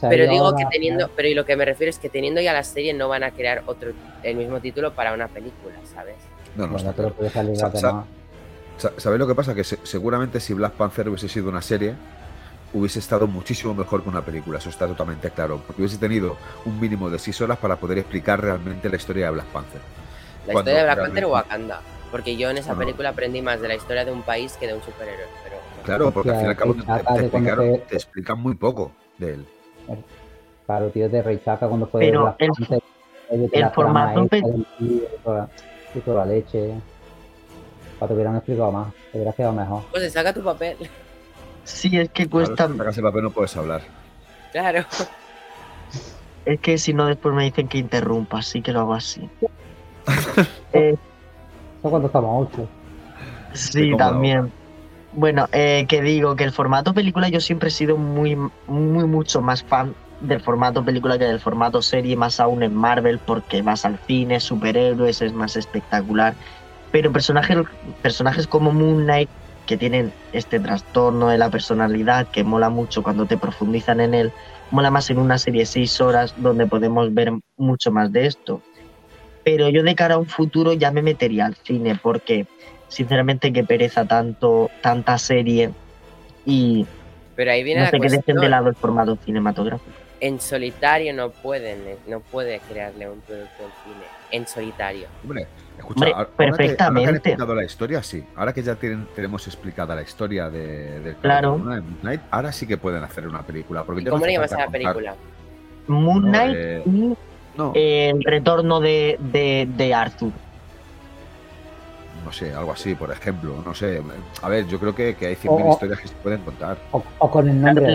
Speaker 1: pero digo
Speaker 3: ahora,
Speaker 1: que teniendo,
Speaker 3: ¿sabes?
Speaker 1: pero y lo que me refiero es que teniendo ya la serie no van a crear otro el mismo título para una película, ¿sabes?
Speaker 4: no, no
Speaker 3: Bueno, pero puede salir
Speaker 4: Sa-
Speaker 3: la
Speaker 4: sa-
Speaker 3: demás.
Speaker 4: Sa- ¿Sabéis lo que pasa? Que se- seguramente si Black Panther hubiese sido una serie, hubiese estado muchísimo mejor que una película, eso está totalmente claro, porque hubiese tenido un mínimo de seis horas para poder explicar realmente la historia de Black Panther.
Speaker 1: La
Speaker 4: Cuando
Speaker 1: historia de Black Panther o Wakanda. Porque yo en esa película aprendí más de la historia de un país que de un superhéroe. Pero
Speaker 4: Claro, porque al fin y al cabo te, te- explicaron- te explican muy poco de él.
Speaker 3: Claro, tío, de Rey Chaka cuando fue
Speaker 2: Pero
Speaker 3: Black
Speaker 2: el-
Speaker 3: Panther,
Speaker 2: el formato
Speaker 3: esta del tío, toda, la leche. Para te hubieran explicado más, te hubieras quedado mejor.
Speaker 1: pues saca tu papel.
Speaker 2: Sí, es que
Speaker 4: Claro,
Speaker 2: cuesta.
Speaker 4: si sacas el papel no puedes hablar.
Speaker 1: Claro.
Speaker 2: Es que si no, después me dicen que interrumpa, así que lo hago así. Eh,
Speaker 3: cuando estamos a 8.
Speaker 2: sí, también. Bueno, eh, que digo que el formato película yo siempre he sido muy, muy, mucho más fan del formato película que del formato serie, más aún en Marvel, porque vas al cine, superhéroes, es más espectacular. Pero personajes, personajes como Moon Knight, que tienen este trastorno de la personalidad, que mola mucho cuando te profundizan en él, mola más en una serie de seis horas donde podemos ver mucho más de esto. Pero yo de cara a un futuro ya me metería al cine, porque sinceramente que pereza tanto, tanta serie y
Speaker 1: Pero ahí viene
Speaker 2: no
Speaker 1: la
Speaker 2: sé qué dejen de lado el formato cinematográfico.
Speaker 1: En solitario no pueden, eh, no puede crearle un producto en cine. En solitario.
Speaker 4: Hombre, escucha,
Speaker 2: Hombre,
Speaker 4: ahora- que- que,
Speaker 2: perfectamente.
Speaker 4: han explicado la historia, sí. Ahora que ya tienen, tenemos explicada la historia de, del
Speaker 2: Claro.
Speaker 4: de Moon Knight, ahora sí que pueden hacer una película. Porque
Speaker 1: ¿Y
Speaker 4: ya no
Speaker 1: cómo le llamas a la película?
Speaker 2: Moon
Speaker 4: No,
Speaker 2: Knight
Speaker 4: eh,
Speaker 2: y
Speaker 4: No,
Speaker 2: el retorno de, de, de Arthur.
Speaker 4: no sé, algo así, por ejemplo. No sé. A ver, yo creo que, que hay 100.000
Speaker 3: O- o-
Speaker 4: historias que se pueden contar.
Speaker 3: O, o con el nombre de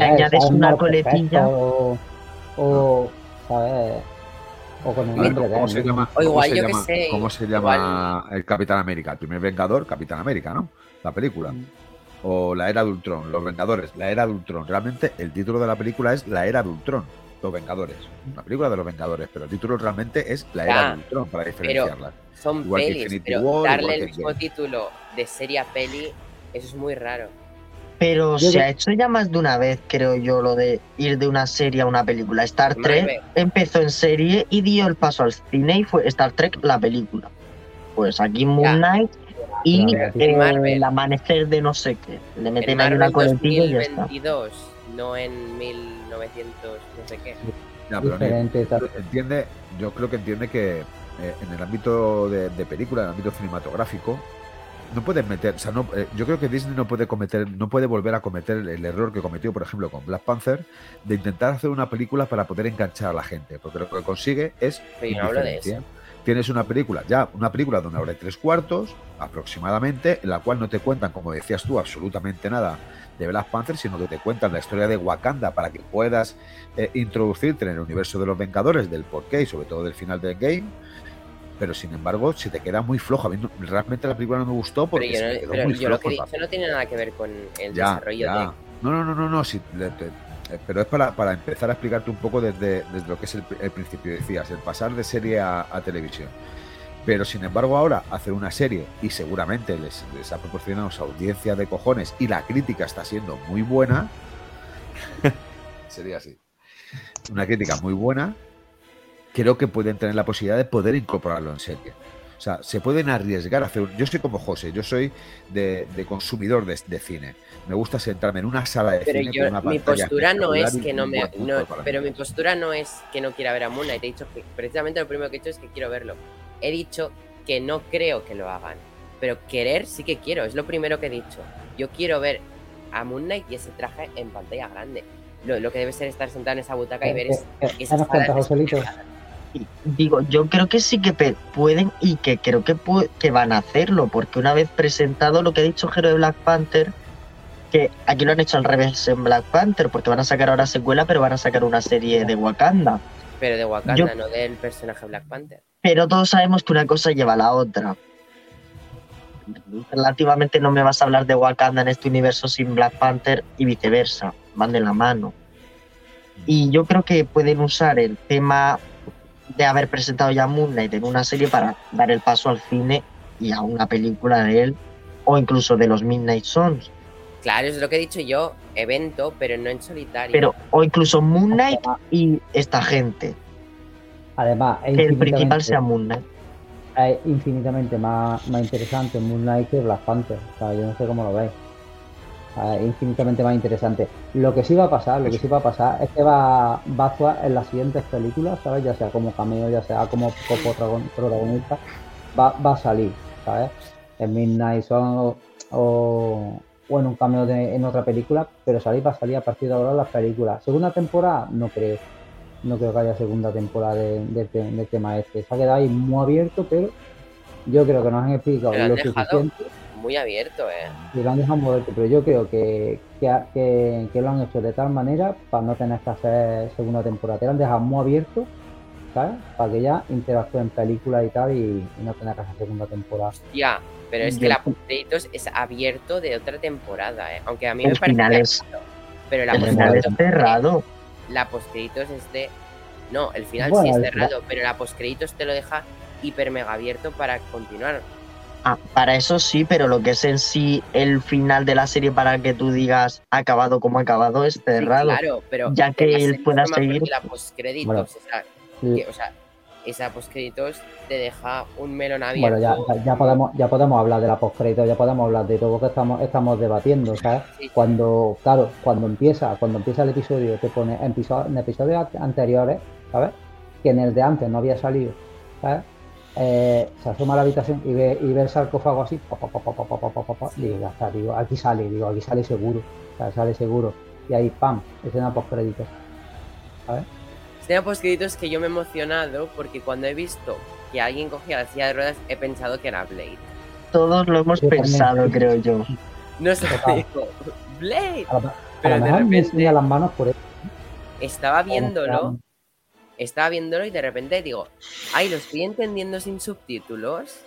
Speaker 3: Mal
Speaker 2: coletilla.
Speaker 3: Perfecto, O, o, ¿sabes? O con el nombre de
Speaker 4: ¿Cómo se llama,
Speaker 1: O
Speaker 4: cómo
Speaker 1: igual,
Speaker 4: se
Speaker 1: yo qué
Speaker 4: llama-
Speaker 1: sé,
Speaker 4: cómo se llama el Capitán América? El primer Vengador, Capitán América, ¿no? La película.
Speaker 3: Mm.
Speaker 4: O La Era de Ultron, Los Vengadores, La Era de Ultron. Realmente el título de la película es La Era de Ultron, Los Vengadores. Una película de los Vengadores, pero el título realmente es La Era
Speaker 1: Ya,
Speaker 4: de Ultron, para diferenciarla.
Speaker 1: Son
Speaker 4: Igual que
Speaker 1: pelis, pero
Speaker 4: War,
Speaker 1: darle
Speaker 4: igual
Speaker 1: el
Speaker 4: que
Speaker 1: mismo título de serie a peli, eso es muy raro.
Speaker 2: Pero
Speaker 3: Yo
Speaker 2: se ha hecho ya más de una vez, creo yo, lo de ir de una serie a una película. Star Trek empezó en serie y dio el paso al cine y fue Star Trek la película. Pues aquí Moon. Knight y eh, el amanecer de no sé qué. Le
Speaker 1: En
Speaker 2: meten ahí una coletilla y ya está.
Speaker 1: 2022, no en 1900, no sé qué.
Speaker 4: Ya, pero Nick,
Speaker 3: Diferente, tal.
Speaker 4: entiende, yo creo que entiende que eh, en el ámbito de, de película, en el ámbito cinematográfico, no puedes meter, o sea, no, eh, yo creo que Disney no puede cometer, no puede volver a cometer el, el error que cometió, por ejemplo, con Black Panther, de intentar hacer una película para poder enganchar a la gente, porque lo que consigue es
Speaker 1: no de eso.
Speaker 4: Tienes una película, ya, una película de una hora y tres cuartos, aproximadamente, en la cual no te cuentan, como decías tú, absolutamente nada de Black Panther, sino que te cuentan la historia de Wakanda para que puedas eh, introducirte en el universo de los Vengadores, del porqué y sobre todo del final del game. Pero sin embargo, se te queda muy flojo. A mí no- realmente la película no me gustó
Speaker 1: Pero
Speaker 4: porque se quedó
Speaker 1: pero
Speaker 4: muy
Speaker 1: yo lo que dicho no tiene nada que ver con el
Speaker 4: ya,
Speaker 1: desarrollo
Speaker 4: ya.
Speaker 1: de.
Speaker 4: No, no, no, no, no. sí, le- te- eh, pero es para, para empezar a explicarte un poco desde, desde lo que es el, el principio. Decías, el pasar de serie a, a televisión. Pero sin embargo, ahora hacer una serie y seguramente les, les ha proporcionado esa audiencia de cojones y la crítica está siendo muy buena. Sería así. Una crítica muy buena. Creo que pueden tener la posibilidad de poder incorporarlo en serie. O sea, se pueden arriesgar a hacer. un- Yo soy como José, yo soy de, de consumidor de, de cine. Me gusta sentarme en una sala de
Speaker 1: Pero
Speaker 4: cine
Speaker 1: yo,
Speaker 4: con una
Speaker 1: mi postura no es que no me. no- pero
Speaker 4: mí.
Speaker 1: mi postura no es que no quiera ver a Moon Knight. He dicho que precisamente lo primero que he hecho es que quiero verlo. He dicho que no creo que lo hagan. Pero querer sí que quiero. Es lo primero que he dicho. Yo quiero ver a Moon Knight y ese traje en pantalla grande. Lo, lo que debe ser estar sentado en esa butaca y ver es.
Speaker 3: Eh, eh,
Speaker 1: esas
Speaker 2: Digo, yo creo que sí que pueden y que creo que, que van a hacerlo, porque una vez presentado lo que ha dicho Jero de Black Panther, que aquí lo han hecho al revés en Black Panther, porque van a sacar ahora secuela, pero van a sacar una serie de Wakanda.
Speaker 1: Pero de Wakanda,
Speaker 2: Yo-
Speaker 1: no del personaje Black Panther.
Speaker 2: Pero todos sabemos que una cosa lleva a la otra. Relativamente no me vas a hablar de Wakanda en este universo sin Black Panther y viceversa, van de la mano. Y yo creo que pueden usar el tema de haber presentado ya Moon Knight en una serie para dar el paso al cine y a una película de él o incluso de los Midnight Suns.
Speaker 1: Claro, es lo que he dicho yo. Evento, pero no en solitario.
Speaker 2: Pero, o incluso Moon Knight y esta gente.
Speaker 3: Además, es
Speaker 2: Que el principal
Speaker 3: infinitamente-
Speaker 2: sea Moon Knight.
Speaker 3: es infinitamente más, más interesante Moon Knight que Black Panther. O sea, yo no sé cómo lo veis. Sea, infinitamente más interesante. Lo que sí va a pasar, lo que sí va a pasar es que va, va a actuar en las siguientes películas, ¿sabes? Ya sea como cameo, ya sea como protagonista, va, va a salir, ¿sabes? En Midnight Sun o, o, o en un cameo de, en otra película, pero salir va a salir a partir de ahora las películas. Segunda temporada, no creo. No creo que haya segunda temporada de- tema este. Se ha quedado ahí muy abierto, pero yo creo que nos han explicado lo
Speaker 1: dejado-
Speaker 3: suficiente
Speaker 1: Muy abierto, ¿eh?
Speaker 3: y lo han dejado moverte, pero yo creo que, que, ha- que- que lo han hecho de tal manera para no tener que hacer segunda temporada. Te lo han dejado muy abierto, ¿sabes? Para que ya interactúen en películas y tal y, y no tener que hacer segunda temporada.
Speaker 1: Ya, pero es que
Speaker 2: Yo-
Speaker 1: la postcréditos es abierto de otra temporada, ¿eh? Aunque a mí
Speaker 2: El
Speaker 1: me parece
Speaker 2: final
Speaker 1: que-
Speaker 2: es-
Speaker 1: Pero la
Speaker 2: El final es cerrado.
Speaker 1: la postcréditos es de... No, el final
Speaker 3: Bueno,
Speaker 1: sí es
Speaker 3: el
Speaker 1: cerrado, pero la postcréditos te lo deja hiper mega abierto para continuar.
Speaker 2: Ah, para eso sí, pero lo que es en sí el final de la serie para que tú digas acabado como acabado es
Speaker 1: Sí,
Speaker 2: cerrado.
Speaker 1: claro, pero
Speaker 2: Ya que él pueda seguir.
Speaker 1: de la postcréditos,
Speaker 3: Bueno.
Speaker 1: esa, que, o sea, esa postcréditos te deja un melón abierto.
Speaker 3: Bueno, ya, ya- podemos, ya podemos hablar de la postcrédito, ya podemos hablar de todo lo que estamos, estamos debatiendo, ¿sabes?
Speaker 1: Sí,
Speaker 3: Cuando, claro, cuando empieza, cuando empieza el episodio, te pone en, episo- en episodios anteriores, ¿sabes? Que en el de antes no había salido, ¿sabes? eh, se asoma a la habitación y ve, y ve el sarcófago así, pa, pa, pa, ya está, digo, aquí sale, digo, aquí sale seguro, o sea, sale seguro. Y ahí, pam, escena post créditos.
Speaker 1: Escena post créditos que yo me he emocionado porque cuando he visto que alguien cogía la silla de ruedas, he pensado que era Blade.
Speaker 2: Todos lo hemos
Speaker 3: yo
Speaker 2: pensado, también. creo yo.
Speaker 1: No
Speaker 3: se
Speaker 1: dijo, Blade.
Speaker 3: A la, a
Speaker 1: Pero de repente.
Speaker 3: Me las manos por eso.
Speaker 1: Estaba viéndolo estaba viéndolo y de repente digo, ay, lo estoy entendiendo sin subtítulos.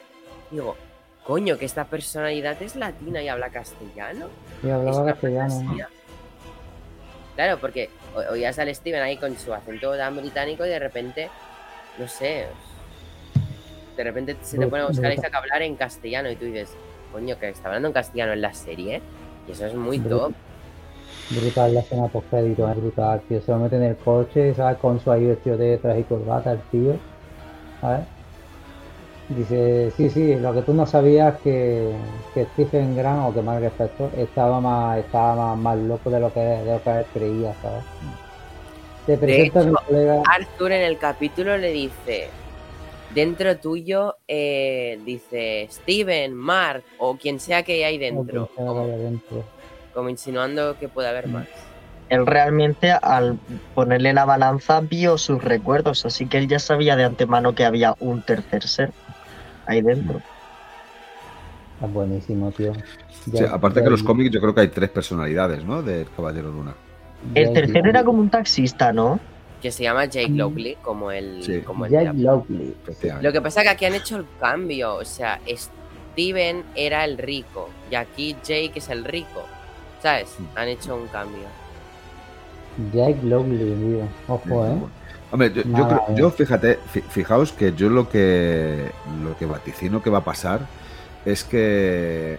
Speaker 1: Digo, coño, que esta personalidad es latina y habla castellano.
Speaker 3: Y hablaba castellano.
Speaker 1: fantasía. Claro, porque oías al Steven ahí con su acento tan británico y de repente, no sé, de repente se te pone a buscar a hablar en castellano y tú dices, coño, que está hablando en castellano en la serie. Y eso es muy top.
Speaker 3: Brutal la escena post crédito, es brutal, tío. Se lo mete en el coche, ¿sabes? Con su ahí vestido de traje y corbata, el tío. ¿Sabes? Dice, sí, sí, lo que tú no sabías que, que Stephen Grant o que Mark Spector estaba más, estaba más, más loco de lo que, de lo que él creía, ¿sabes? Te presento a mi colega.
Speaker 1: Arthur en el capítulo le dice, dentro tuyo, eh, dice Steven, Mark o quien sea que hay dentro,
Speaker 3: o quien sea que haya dentro.
Speaker 1: Como insinuando que puede haber más.
Speaker 2: Él realmente al ponerle la balanza vio sus recuerdos, así que él ya sabía de antemano que había un tercer ser ahí dentro.
Speaker 3: Es buenísimo, tío.
Speaker 4: Sí, aparte
Speaker 3: ya-
Speaker 4: que los cómics yo creo que hay tres personalidades, ¿no? Del Caballero Luna.
Speaker 2: El tercero era como un taxista, ¿no?
Speaker 1: Que se llama Jake
Speaker 3: Mm.
Speaker 1: Lockley, como el,
Speaker 4: Sí.
Speaker 1: como el la-
Speaker 3: Lockley.
Speaker 1: Lo que pasa es que aquí han hecho el cambio. O sea, Steven era el rico. Y aquí Jake es el rico. ¿Sabes?
Speaker 4: Mm.
Speaker 1: Han hecho un cambio.
Speaker 3: Jack Lockley, tío. Ojo, ¿eh?
Speaker 4: Hombre, yo, yo creo-
Speaker 3: eh.
Speaker 4: yo fíjate, fi- fijaos que yo lo que lo que vaticino que va a pasar es que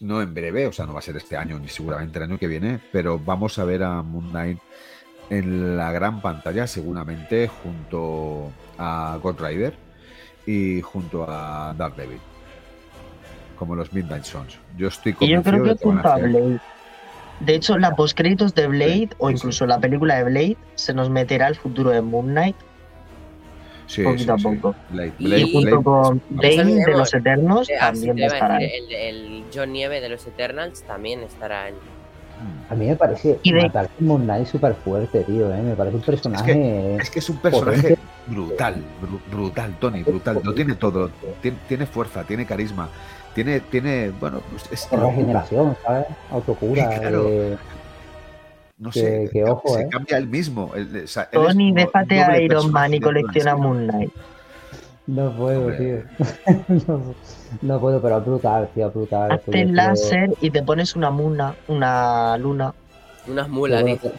Speaker 4: no en breve, o sea, no va a ser este año ni seguramente el año que viene, pero vamos a ver a Moon Knight en la gran pantalla seguramente junto a Ghost Rider y junto a Daredevil. Como los Midnight Suns. Yo estoy
Speaker 2: Y yo
Speaker 4: convencido
Speaker 2: creo
Speaker 4: de
Speaker 2: que
Speaker 4: que van a
Speaker 2: a
Speaker 4: hacer-.
Speaker 2: De hecho, la postcréditos de Blade, o incluso
Speaker 4: sí.
Speaker 2: la película de Blade, se nos meterá el futuro de Moon Knight
Speaker 4: Sí,
Speaker 2: poquito
Speaker 4: sí,
Speaker 2: a
Speaker 4: sí.
Speaker 2: poco.
Speaker 4: Blade-
Speaker 1: Y-
Speaker 4: Blade-
Speaker 2: y junto
Speaker 4: Blade-
Speaker 2: con Bane de los Eternos
Speaker 1: Eh, ah,
Speaker 2: también va a estar ahí.
Speaker 1: el, el John Nieve de los Eternals también estará en.
Speaker 3: A mí me parece
Speaker 2: Y de-
Speaker 3: matar Moon Knight súper fuerte, tío, ¿eh? Me parece un personaje...
Speaker 4: Es que es un personaje
Speaker 3: Potente.
Speaker 4: brutal, bru- brutal, Tony, brutal. Lo tiene todo. Tiene, tiene fuerza, tiene carisma, tiene, tiene, bueno, pues es,
Speaker 3: regeneración, ¿sabes? Autocura.
Speaker 4: Sí, claro.
Speaker 3: eh,
Speaker 4: no
Speaker 3: que-
Speaker 4: sé,
Speaker 3: que ojo,
Speaker 4: se
Speaker 3: eh.
Speaker 4: cambia él mismo. él- o sea,
Speaker 2: Tony, déjate a Iron Man y colecciona
Speaker 4: serie.
Speaker 2: Moon Knight.
Speaker 3: No puedo,
Speaker 4: Hombre.
Speaker 3: tío. no, no puedo, pero es brutal, tío, es brutal.
Speaker 2: Hazte el láser y te pones una muna, una luna.
Speaker 1: Unas mulas, dice.
Speaker 3: que-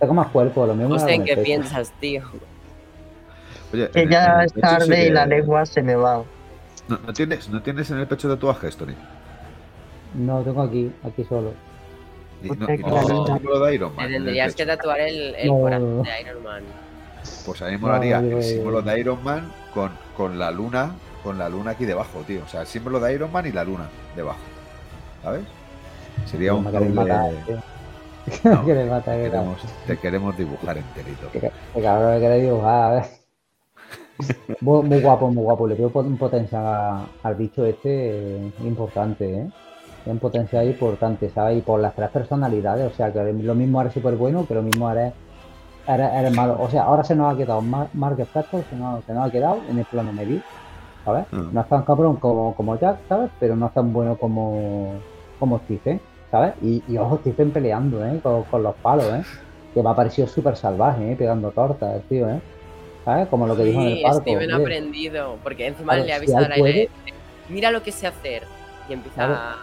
Speaker 3: Tengo más cuerpo, lo mismo.
Speaker 1: No sé en
Speaker 3: el
Speaker 1: qué
Speaker 3: pecho.
Speaker 1: piensas, tío.
Speaker 4: Oye,
Speaker 2: Que
Speaker 4: en-
Speaker 2: ya
Speaker 4: en el
Speaker 2: es tarde y la lengua se me va.
Speaker 4: No, no tienes, no tienes en el pecho tatuajes, Tony.
Speaker 3: No, tengo aquí, aquí solo.
Speaker 4: Y,
Speaker 2: Pues
Speaker 4: no, y no de Iron
Speaker 1: Te
Speaker 4: Man.
Speaker 1: tendrías que tatuar el, el
Speaker 3: No.
Speaker 1: corazón de Iron Man.
Speaker 4: Pues a mí me molaría el símbolo de Iron Man con, con la luna, con la luna aquí debajo, tío. O sea, el símbolo de Iron Man y la luna debajo. ¿Sabes? Sería un doble-
Speaker 3: matar, tío.
Speaker 4: No, te
Speaker 3: que
Speaker 4: queremos, te queremos dibujar enterito.
Speaker 3: Que, que cabrón me queréis dibujar, a ver. Muy, muy guapo, muy guapo. Le veo un potencial al bicho este eh, importante, ¿eh? Un potencial importante, ¿sabes? Y por las tres personalidades, o sea, que lo mismo eres súper bueno, que lo mismo eres, eres, eres malo. O sea, ahora se nos ha quedado Mar- Mark Spector, se nos, se nos ha quedado en el plano medio, ¿sabes?
Speaker 4: Mm.
Speaker 3: No es tan cabrón como, como Jack, ¿sabes? Pero no es tan bueno como, como Stephen, ¿sabes? Y, y ojo, Stephen peleando, ¿eh? Con, con los palos, ¿eh? Que me ha parecido súper salvaje, ¿eh? Pegando tortas, tío, ¿eh? ¿Sabes? Como lo que dijo en el
Speaker 1: Sí,
Speaker 3: parco.
Speaker 1: Steven ha aprendido, porque encima
Speaker 3: Claro,
Speaker 1: le ha
Speaker 3: si
Speaker 1: visto
Speaker 3: él
Speaker 1: a la idea
Speaker 3: puede-
Speaker 1: mira lo que sé hacer. Y empieza
Speaker 3: Claro.
Speaker 1: a...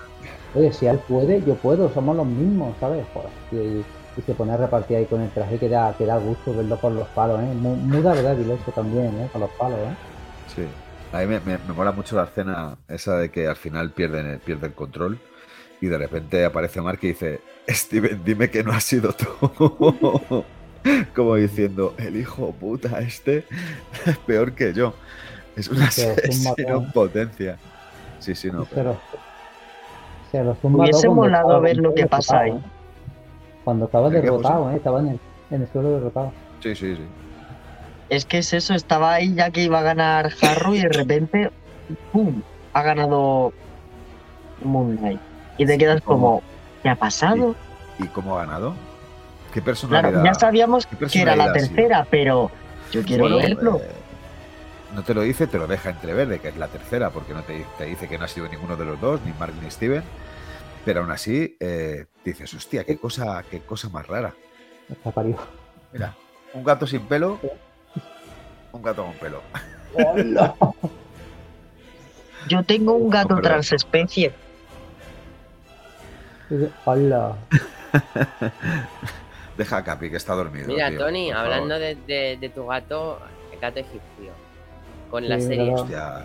Speaker 3: Oye, si él puede, yo puedo, somos los mismos, ¿sabes? Joder, y, y se pone a repartir ahí con el traje que da, que da gusto verlo con los palos, ¿eh? Muy, muy Daredevil eso también, ¿eh? Con los palos, ¿eh?
Speaker 4: Sí. A mí me, me- me mola mucho la escena esa de que al final pierden el, pierde el control y de repente aparece Mark y dice, Steven, dime que no has sido tú. Como diciendo, el hijo puta este es peor que yo. Es un
Speaker 3: Se lo zumba
Speaker 4: asesino potencia. Sí, sí, no.
Speaker 3: Los, se los zumba
Speaker 2: Hubiese molado ver lo que pasa ahí.
Speaker 3: ¿eh? Cuando estaba
Speaker 4: ¿De qué,
Speaker 3: derrotado, ¿eh? Estaba en el, en el suelo derrotado.
Speaker 4: Sí, sí, sí.
Speaker 2: Es que es eso, estaba ahí ya que iba a ganar Harrow y de repente, ¡pum! Ha ganado Moonlight. Y te
Speaker 4: Sí,
Speaker 2: quedas
Speaker 4: como-
Speaker 2: como, ¿qué ha pasado?
Speaker 4: ¿Y cómo ha ganado? ¿Qué personalidad?
Speaker 2: Claro, ya sabíamos
Speaker 4: ¿Qué
Speaker 2: que era la tercera, pero yo quiero verlo.
Speaker 4: eh, no te lo dice, te lo deja entrever de que es la tercera, porque no te, te dice que no ha sido ninguno de los dos, ni Mark ni Steven. Pero aún así, eh, dices, hostia, qué cosa, qué cosa más rara.
Speaker 3: Está parido.
Speaker 4: Mira, un gato sin pelo, un gato con pelo.
Speaker 3: ¡Hola!
Speaker 2: Yo tengo un gato transespecie.
Speaker 3: ¡Hola!
Speaker 4: Deja a Capi, que está dormido.
Speaker 1: Mira,
Speaker 4: tío,
Speaker 1: Tony, hablando de, de- de tu gato, el gato egipcio, con la serie.
Speaker 4: Hostia,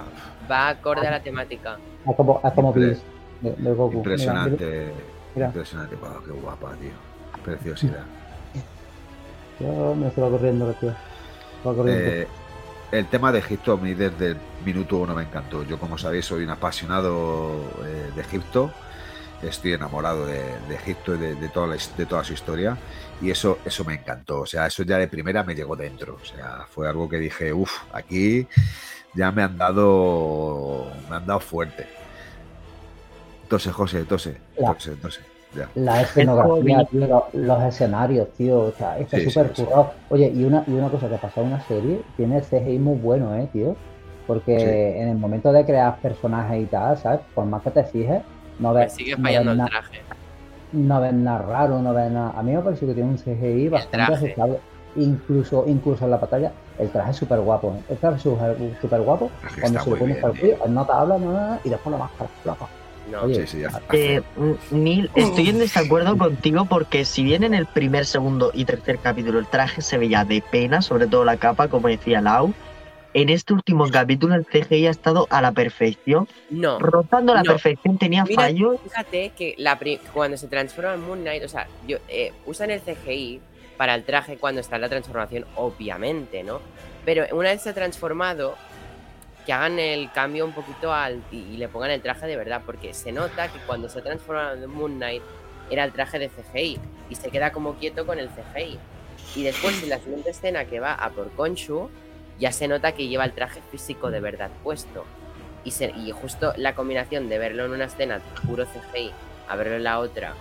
Speaker 1: va acorde a la temática.
Speaker 3: Es como, es como
Speaker 4: Impre-
Speaker 3: Bills de, de Goku. Mira,
Speaker 4: impresionante.
Speaker 3: mira.
Speaker 4: Impresionante. Wow, qué guapa, tío. Preciosidad.
Speaker 3: Yo me estoy corriendo, tío. Va corriendo.
Speaker 4: Eh, el tema de Egipto a mí desde el minuto uno me encantó. Yo, como sabéis, soy un apasionado eh, de Egipto. Estoy enamorado de, de Egipto y de, de toda la his- de toda su historia. Y eso, eso me encantó. O sea, eso ya de primera me llegó dentro. O sea, fue algo que dije, uff, aquí ya me han dado. Me han dado fuerte. Tose, José, tose,
Speaker 3: La-
Speaker 4: tose, tose. Ya.
Speaker 3: La escenografía, tío, lo- los escenarios, tío, o sea, está
Speaker 4: Sí, sí,
Speaker 3: súper
Speaker 4: sí.
Speaker 3: currado. Oye, y una, y una cosa que pasa en una serie, tiene el CGI muy bueno, eh, tío. Porque
Speaker 4: Sí.
Speaker 3: en el momento de crear personajes y tal, ¿sabes? Por más que te fijes, no
Speaker 1: Me
Speaker 3: ves,
Speaker 1: sigue
Speaker 3: no
Speaker 1: fallando
Speaker 3: ves
Speaker 1: el traje.
Speaker 3: No ves nada raro, no ves nada. A mí me parece que tiene un CGI bastante aceptable. Incluso, incluso en la batalla, el traje es súper guapo, ¿eh? El traje es súper guapo. Cuando se lo pone para el no te habla, nada, y después la máscara, flaco.
Speaker 1: No,
Speaker 3: Oye,
Speaker 4: Sí, sí, hace-
Speaker 2: Eh, Neil, estoy en desacuerdo contigo porque si bien en el primer, segundo y tercer capítulo el traje se veía de pena, sobre todo la capa, como decía Lau, en este último capítulo el CGI ha estado a la perfección,
Speaker 1: no.
Speaker 2: rozando la
Speaker 1: No.
Speaker 2: perfección, tenía
Speaker 1: Mira,
Speaker 2: fallos.
Speaker 1: Fíjate que la cuando se transforma en Moon Knight, o sea, yo, eh, usan el CGI para el traje cuando está en la transformación, obviamente, ¿no? Pero una vez se ha transformado, que hagan el cambio un poquito al y, y le pongan el traje de verdad, porque se nota que cuando se ha transformado en Moon Knight era el traje de CGI y se queda como quieto con el CGI. Y después en la siguiente escena que va a por Konshu, ya se nota que lleva el traje físico de verdad puesto. Y, se- y justo la combinación de verlo en una escena puro CGI a verlo en la otra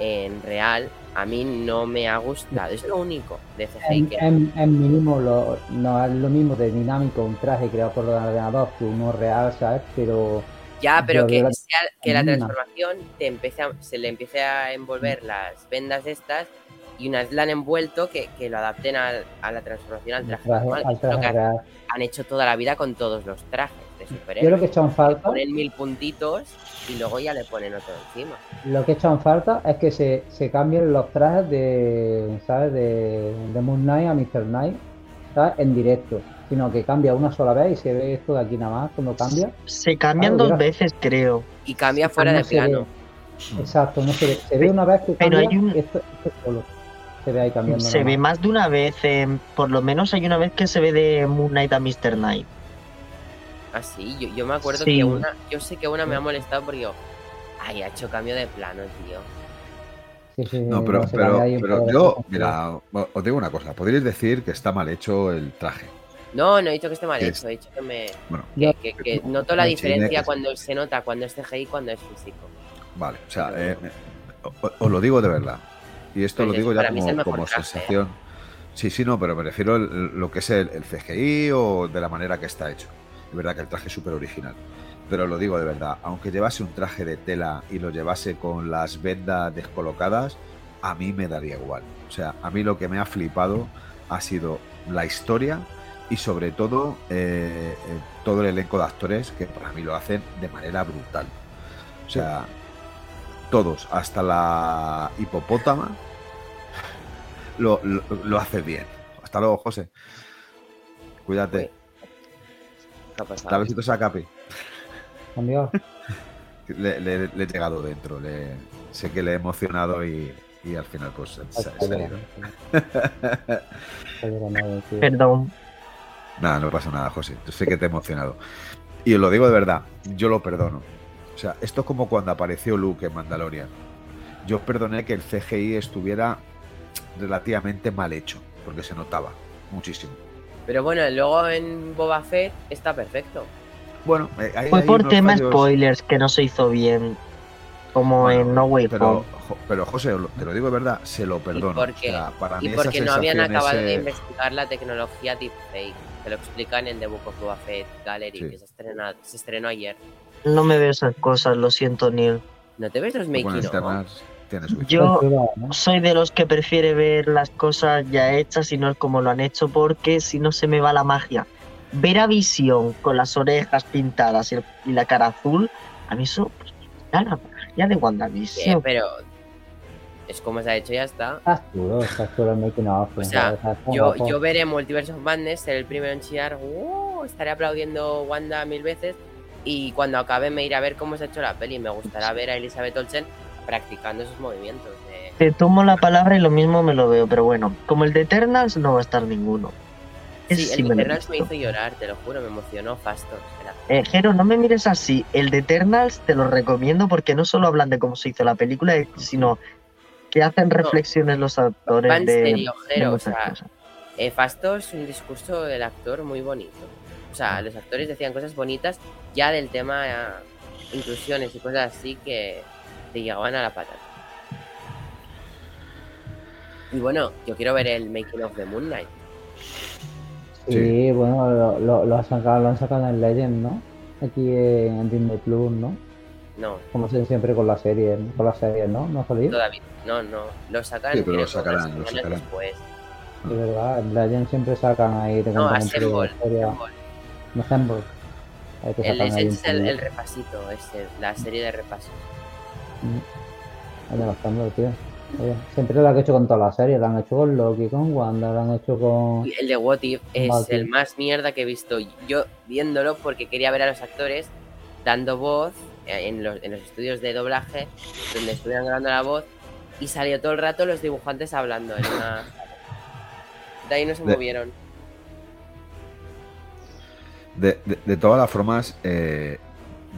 Speaker 1: en real, a mí no me ha gustado. Es lo único de CGI
Speaker 3: En,
Speaker 1: que
Speaker 3: en- en mínimo lo- no es lo mismo de dinámico un traje creado por el ordenador que uno real, ¿sabes? Pero
Speaker 1: Ya, pero que,
Speaker 3: la-
Speaker 1: sea- que la transformación te empiece a- se le empiece a envolver las vendas estas y una vez la han envuelto, que, que lo adapten al- a la transformación al traje,
Speaker 3: traje,
Speaker 1: normal.
Speaker 3: al
Speaker 1: Es lo
Speaker 3: traje
Speaker 1: que han, hecho toda la vida con todos los trajes de
Speaker 3: Yo lo
Speaker 1: superhéroes.
Speaker 3: que he hecho en falta,
Speaker 1: Ponen mil puntitos y luego ya le ponen otro encima.
Speaker 3: lo que he hecho en falta es que se, se cambien los trajes de, ¿sabes? De, de Moon Knight a Mr. Knight, ¿sabes? En directo. Sino que cambia una sola vez y se ve esto de aquí nada más cuando cambia.
Speaker 2: Se cambian
Speaker 3: Ah,
Speaker 2: dos
Speaker 3: mira.
Speaker 2: veces, creo.
Speaker 1: Y cambia fuera
Speaker 3: no
Speaker 1: de
Speaker 3: ve.
Speaker 1: plano.
Speaker 3: Exacto, no se ve. Se ve una vez que
Speaker 2: Pero
Speaker 3: cambia
Speaker 2: hay un-
Speaker 3: esto, esto solo. Se ve ahí cambiando.
Speaker 2: Se
Speaker 3: nada
Speaker 2: ve
Speaker 3: más.
Speaker 2: de una vez, em, por lo menos hay una vez que se ve de Moon Knight a Mr. Knight.
Speaker 1: Ah, sí, yo, yo me acuerdo
Speaker 2: Sí.
Speaker 1: que una, yo sé que una me ha molestado porque yo, ay, ha hecho cambio de plano, tío.
Speaker 3: Sí, sí,
Speaker 4: No, pero, pero, pero yo, mira, os digo una cosa. Podríais decir que está mal hecho el traje.
Speaker 1: No, no he dicho que esté mal
Speaker 4: Es-
Speaker 1: hecho, he dicho que me
Speaker 4: Bueno,
Speaker 1: que, que- que noto la diferencia cuando se nota cuando es CGI y cuando es físico.
Speaker 4: vale. O sea, eh, eh, os lo digo de verdad. Y esto
Speaker 1: Pues
Speaker 4: lo
Speaker 1: es-
Speaker 4: digo ya como, como
Speaker 1: ¿eh?
Speaker 4: sensación. Sí, sí, no, pero me refiero a lo que es el, el CGI o de la manera que está hecho. Es verdad que el traje es súper original. Pero lo digo de verdad, aunque llevase un traje de tela y lo llevase con las vendas descolocadas, a mí me daría igual. O sea, a mí lo que me ha flipado ha sido la historia y sobre todo eh, eh, todo el elenco de actores que para mí lo hacen de manera brutal. O sea, todos, hasta la hipopótama, lo, lo, bien. Hasta luego, José. Cuídate.
Speaker 1: ¿Qué ha pasado?
Speaker 4: Da besitos a Capi. Le, le- le he llegado dentro. le- sé que le he emocionado y, y al final pues se- se- se ha ido.
Speaker 2: Perdón.
Speaker 4: Nada, no pasa nada, José. Yo sé que te he emocionado. Y os lo digo de verdad, yo lo perdono. O sea, esto es como cuando apareció Luke en Mandalorian. Yo perdoné que el CGI estuviera relativamente mal hecho, porque se notaba muchísimo.
Speaker 1: Pero bueno, luego en Boba Fett está perfecto.
Speaker 4: Bueno, eh, ahí
Speaker 2: Fue
Speaker 4: hay
Speaker 2: por tema
Speaker 4: fallos.
Speaker 2: spoilers que no se hizo bien. Como
Speaker 4: Bueno,
Speaker 2: en No Way
Speaker 4: Pero,
Speaker 2: Home.
Speaker 4: pero José, te lo digo de verdad, se lo perdono.
Speaker 1: porque-
Speaker 4: O sea, para
Speaker 1: Y porque no habían acabado de
Speaker 4: ese-
Speaker 1: investigar la tecnología deepfake. Que lo explican en The Book of Boba Fett Gallery,
Speaker 4: Sí.
Speaker 1: que se, estrena- se estrenó ayer.
Speaker 2: No me veo esas cosas, lo siento, Neil.
Speaker 1: ¿No te ves los making of?
Speaker 4: Externas tiene su
Speaker 2: Yo
Speaker 3: ¿no?
Speaker 2: soy de los que prefiere ver las cosas ya hechas y no es como lo han hecho porque si no se me va la magia. Ver a Visión con las orejas pintadas y, el- y la cara azul, a mí eso pues, me da la magia de
Speaker 1: Eh,
Speaker 2: WandaVision.
Speaker 1: pero es como se ha hecho y ya está.
Speaker 3: Está chulo, está chulo el making of.
Speaker 1: O sea,
Speaker 3: está
Speaker 1: Yo, yo veré Multiverse of Madness, ser el primero en chillar, ¡uh! estaré aplaudiendo Wanda mil veces y cuando acabe me iré a ver cómo se ha hecho la peli. Me gustará ver a Elizabeth Olsen practicando esos movimientos. de-
Speaker 2: Te tomo la palabra y lo mismo me lo veo, pero bueno, como el de Eternals no va a estar ninguno. Ese
Speaker 1: Sí, el
Speaker 2: he
Speaker 1: Eternals me hizo llorar, te lo juro, me emocionó Fastos.
Speaker 2: Eh, Jero, no me mires así. El de Eternals te lo recomiendo porque no solo hablan de cómo se hizo la película, eh, sino que hacen reflexiones los actores de,
Speaker 1: serio,
Speaker 2: de
Speaker 1: Jero, o sea. Eh, Fastos, un discurso del actor muy bonito. O sea, los actores decían cosas bonitas ya del tema eh, inclusiones y cosas así que te llegaban a la patata. Y bueno, yo quiero ver el making of the Moon Knight.
Speaker 3: Sí, bueno, lo, lo, lo han sacado, lo han sacado en Legend, ¿no? Aquí en Disney Plus, ¿no?
Speaker 1: No,
Speaker 3: Como se siempre con la serie, con la serie, ¿no? ¿No ha salido?
Speaker 1: todavía. No, no. Lo sacan
Speaker 4: Sí, pero lo sacarán, lo sacarán.
Speaker 1: después.
Speaker 3: De verdad, en Legend siempre sacan ahí, te
Speaker 1: No, Assemble.
Speaker 3: la historia.
Speaker 1: Assemble.
Speaker 3: No, Assemble. Ahí te
Speaker 1: El es el, el repasito, es el- la serie de repasos.
Speaker 3: Mm. Tío. Oye, siempre lo han hecho con todas las series, lo han hecho con Loki, con Wanda, lo han hecho con...
Speaker 1: El de What If es
Speaker 3: What
Speaker 1: el
Speaker 3: If.
Speaker 1: más mierda que he visto yo viéndolo porque quería ver a los actores dando voz eh, en los, en los estudios de doblaje donde estuvieran grabando la voz y salió todo el rato los dibujantes hablando en una... De ahí no se
Speaker 4: De-
Speaker 1: movieron.
Speaker 4: De, de- de todas las formas, eh,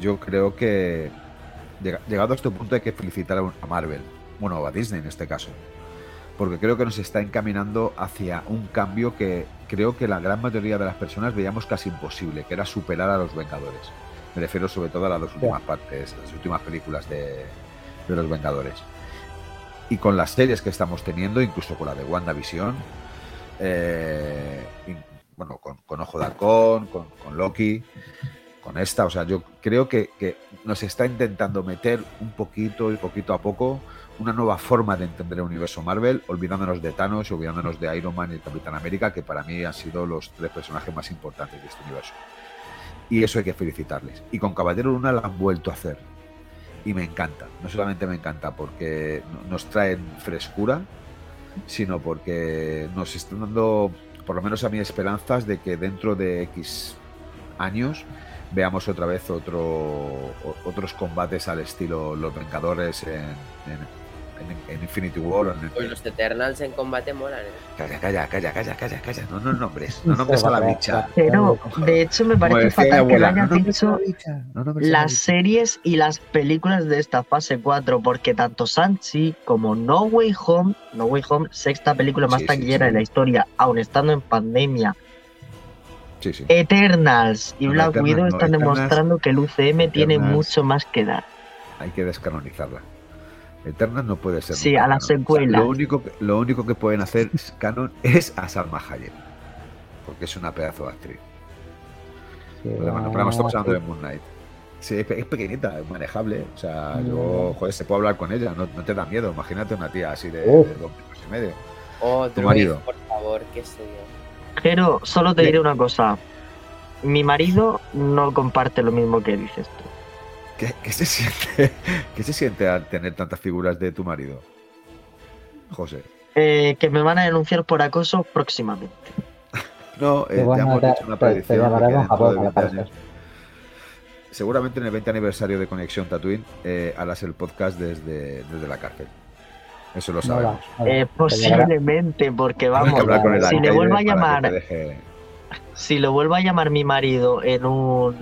Speaker 4: yo creo que llegado a este punto hay que felicitar a, Marvel, bueno, a Disney en este caso, porque creo que nos está encaminando hacia un cambio que creo que la gran mayoría de las personas veíamos casi imposible, que era superar a los Vengadores. Me refiero sobre todo a las dos últimas partes, las últimas películas de, de los Vengadores. Y con las series que estamos teniendo, incluso con la de WandaVision, eh, bueno, con, con Ojo de Halcón, con, con Loki, con esta, o sea, yo creo que, nos está intentando meter un poquito y poquito a poco una nueva forma de entender el universo Marvel, olvidándonos de Thanos olvidándonos de Iron Man y Capitán América, que para mí han sido los tres personajes más importantes de este universo. Y eso hay que felicitarles. Y con Caballero Luna lo han vuelto a hacer. Y me encanta. No solamente me encanta porque no- nos traen frescura, sino porque nos están dando, por lo menos a mí, esperanzas de que dentro de X años veamos otra vez otro, otros combates al estilo Los Vengadores en, en- en- en Infinity War. o en el-
Speaker 1: Pues los Eternals en combate molan, ¿eh?
Speaker 4: Calla, calla, calla, calla, calla, calla. No nos nombres, no nombres a la bicha.
Speaker 2: Pero, de hecho, me parece fatal que lo
Speaker 4: no la
Speaker 2: dicho
Speaker 4: no
Speaker 2: las series y las películas de esta fase 4, porque tanto Sanchi como No Way Home, No Way Home, sexta película más
Speaker 4: Sí, sí,
Speaker 2: taquillera
Speaker 4: sí.
Speaker 2: de la historia, aún estando en pandemia,
Speaker 4: Sí, sí.
Speaker 2: Eternals y
Speaker 4: No,
Speaker 2: Black
Speaker 4: Eternals
Speaker 2: Widow
Speaker 4: no,
Speaker 2: están
Speaker 4: Eternals-
Speaker 2: demostrando que el UCM tiene
Speaker 4: Eternals-
Speaker 2: mucho más que dar.
Speaker 4: Hay que descanonizarla. Eternal no puede ser.
Speaker 2: Sí, a las
Speaker 4: canon.
Speaker 2: secuelas.
Speaker 4: lo, único que, lo único que pueden hacer es canon es a Salma Hayek. Porque es una pedazo de actriz.
Speaker 3: Sí,
Speaker 4: Pero bueno, pero no estamos hablando de Moon Knight. Sí, es, pe- es pequeñita, es manejable. O sea,
Speaker 3: Mm.
Speaker 4: yo, joder, se puede hablar con ella, no, no te da miedo. Imagínate una tía así de, dos metros y medio.
Speaker 1: Oh,
Speaker 4: Tu
Speaker 1: Druid,
Speaker 4: marido.
Speaker 1: por favor, qué sé yo.
Speaker 2: Pero solo te diré una cosa. Mi marido no comparte lo mismo que dices tú.
Speaker 4: ¿Qué, qué se siente, ¿Qué se siente al tener tantas figuras de tu marido? José.
Speaker 2: Eh, que me van a denunciar por acoso próximamente.
Speaker 4: No, eh,
Speaker 3: bueno,
Speaker 4: ya hemos
Speaker 3: te-
Speaker 4: dicho una
Speaker 3: te- te
Speaker 4: predicción de que
Speaker 3: llamaremos
Speaker 4: dentro
Speaker 3: Japón
Speaker 4: de
Speaker 3: para
Speaker 4: 20
Speaker 3: aparecer.
Speaker 4: años, seguramente en el 20 aniversario de Conexión Tatooine, eh, harás el podcast desde, desde la cárcel. Eso lo sabemos.
Speaker 2: Eh,
Speaker 3: Te llamará-
Speaker 4: Habrá
Speaker 2: vamos,
Speaker 4: que hablar con el
Speaker 2: si le vuelvo a llamar,
Speaker 4: deje-
Speaker 2: si lo vuelvo a llamar mi marido en un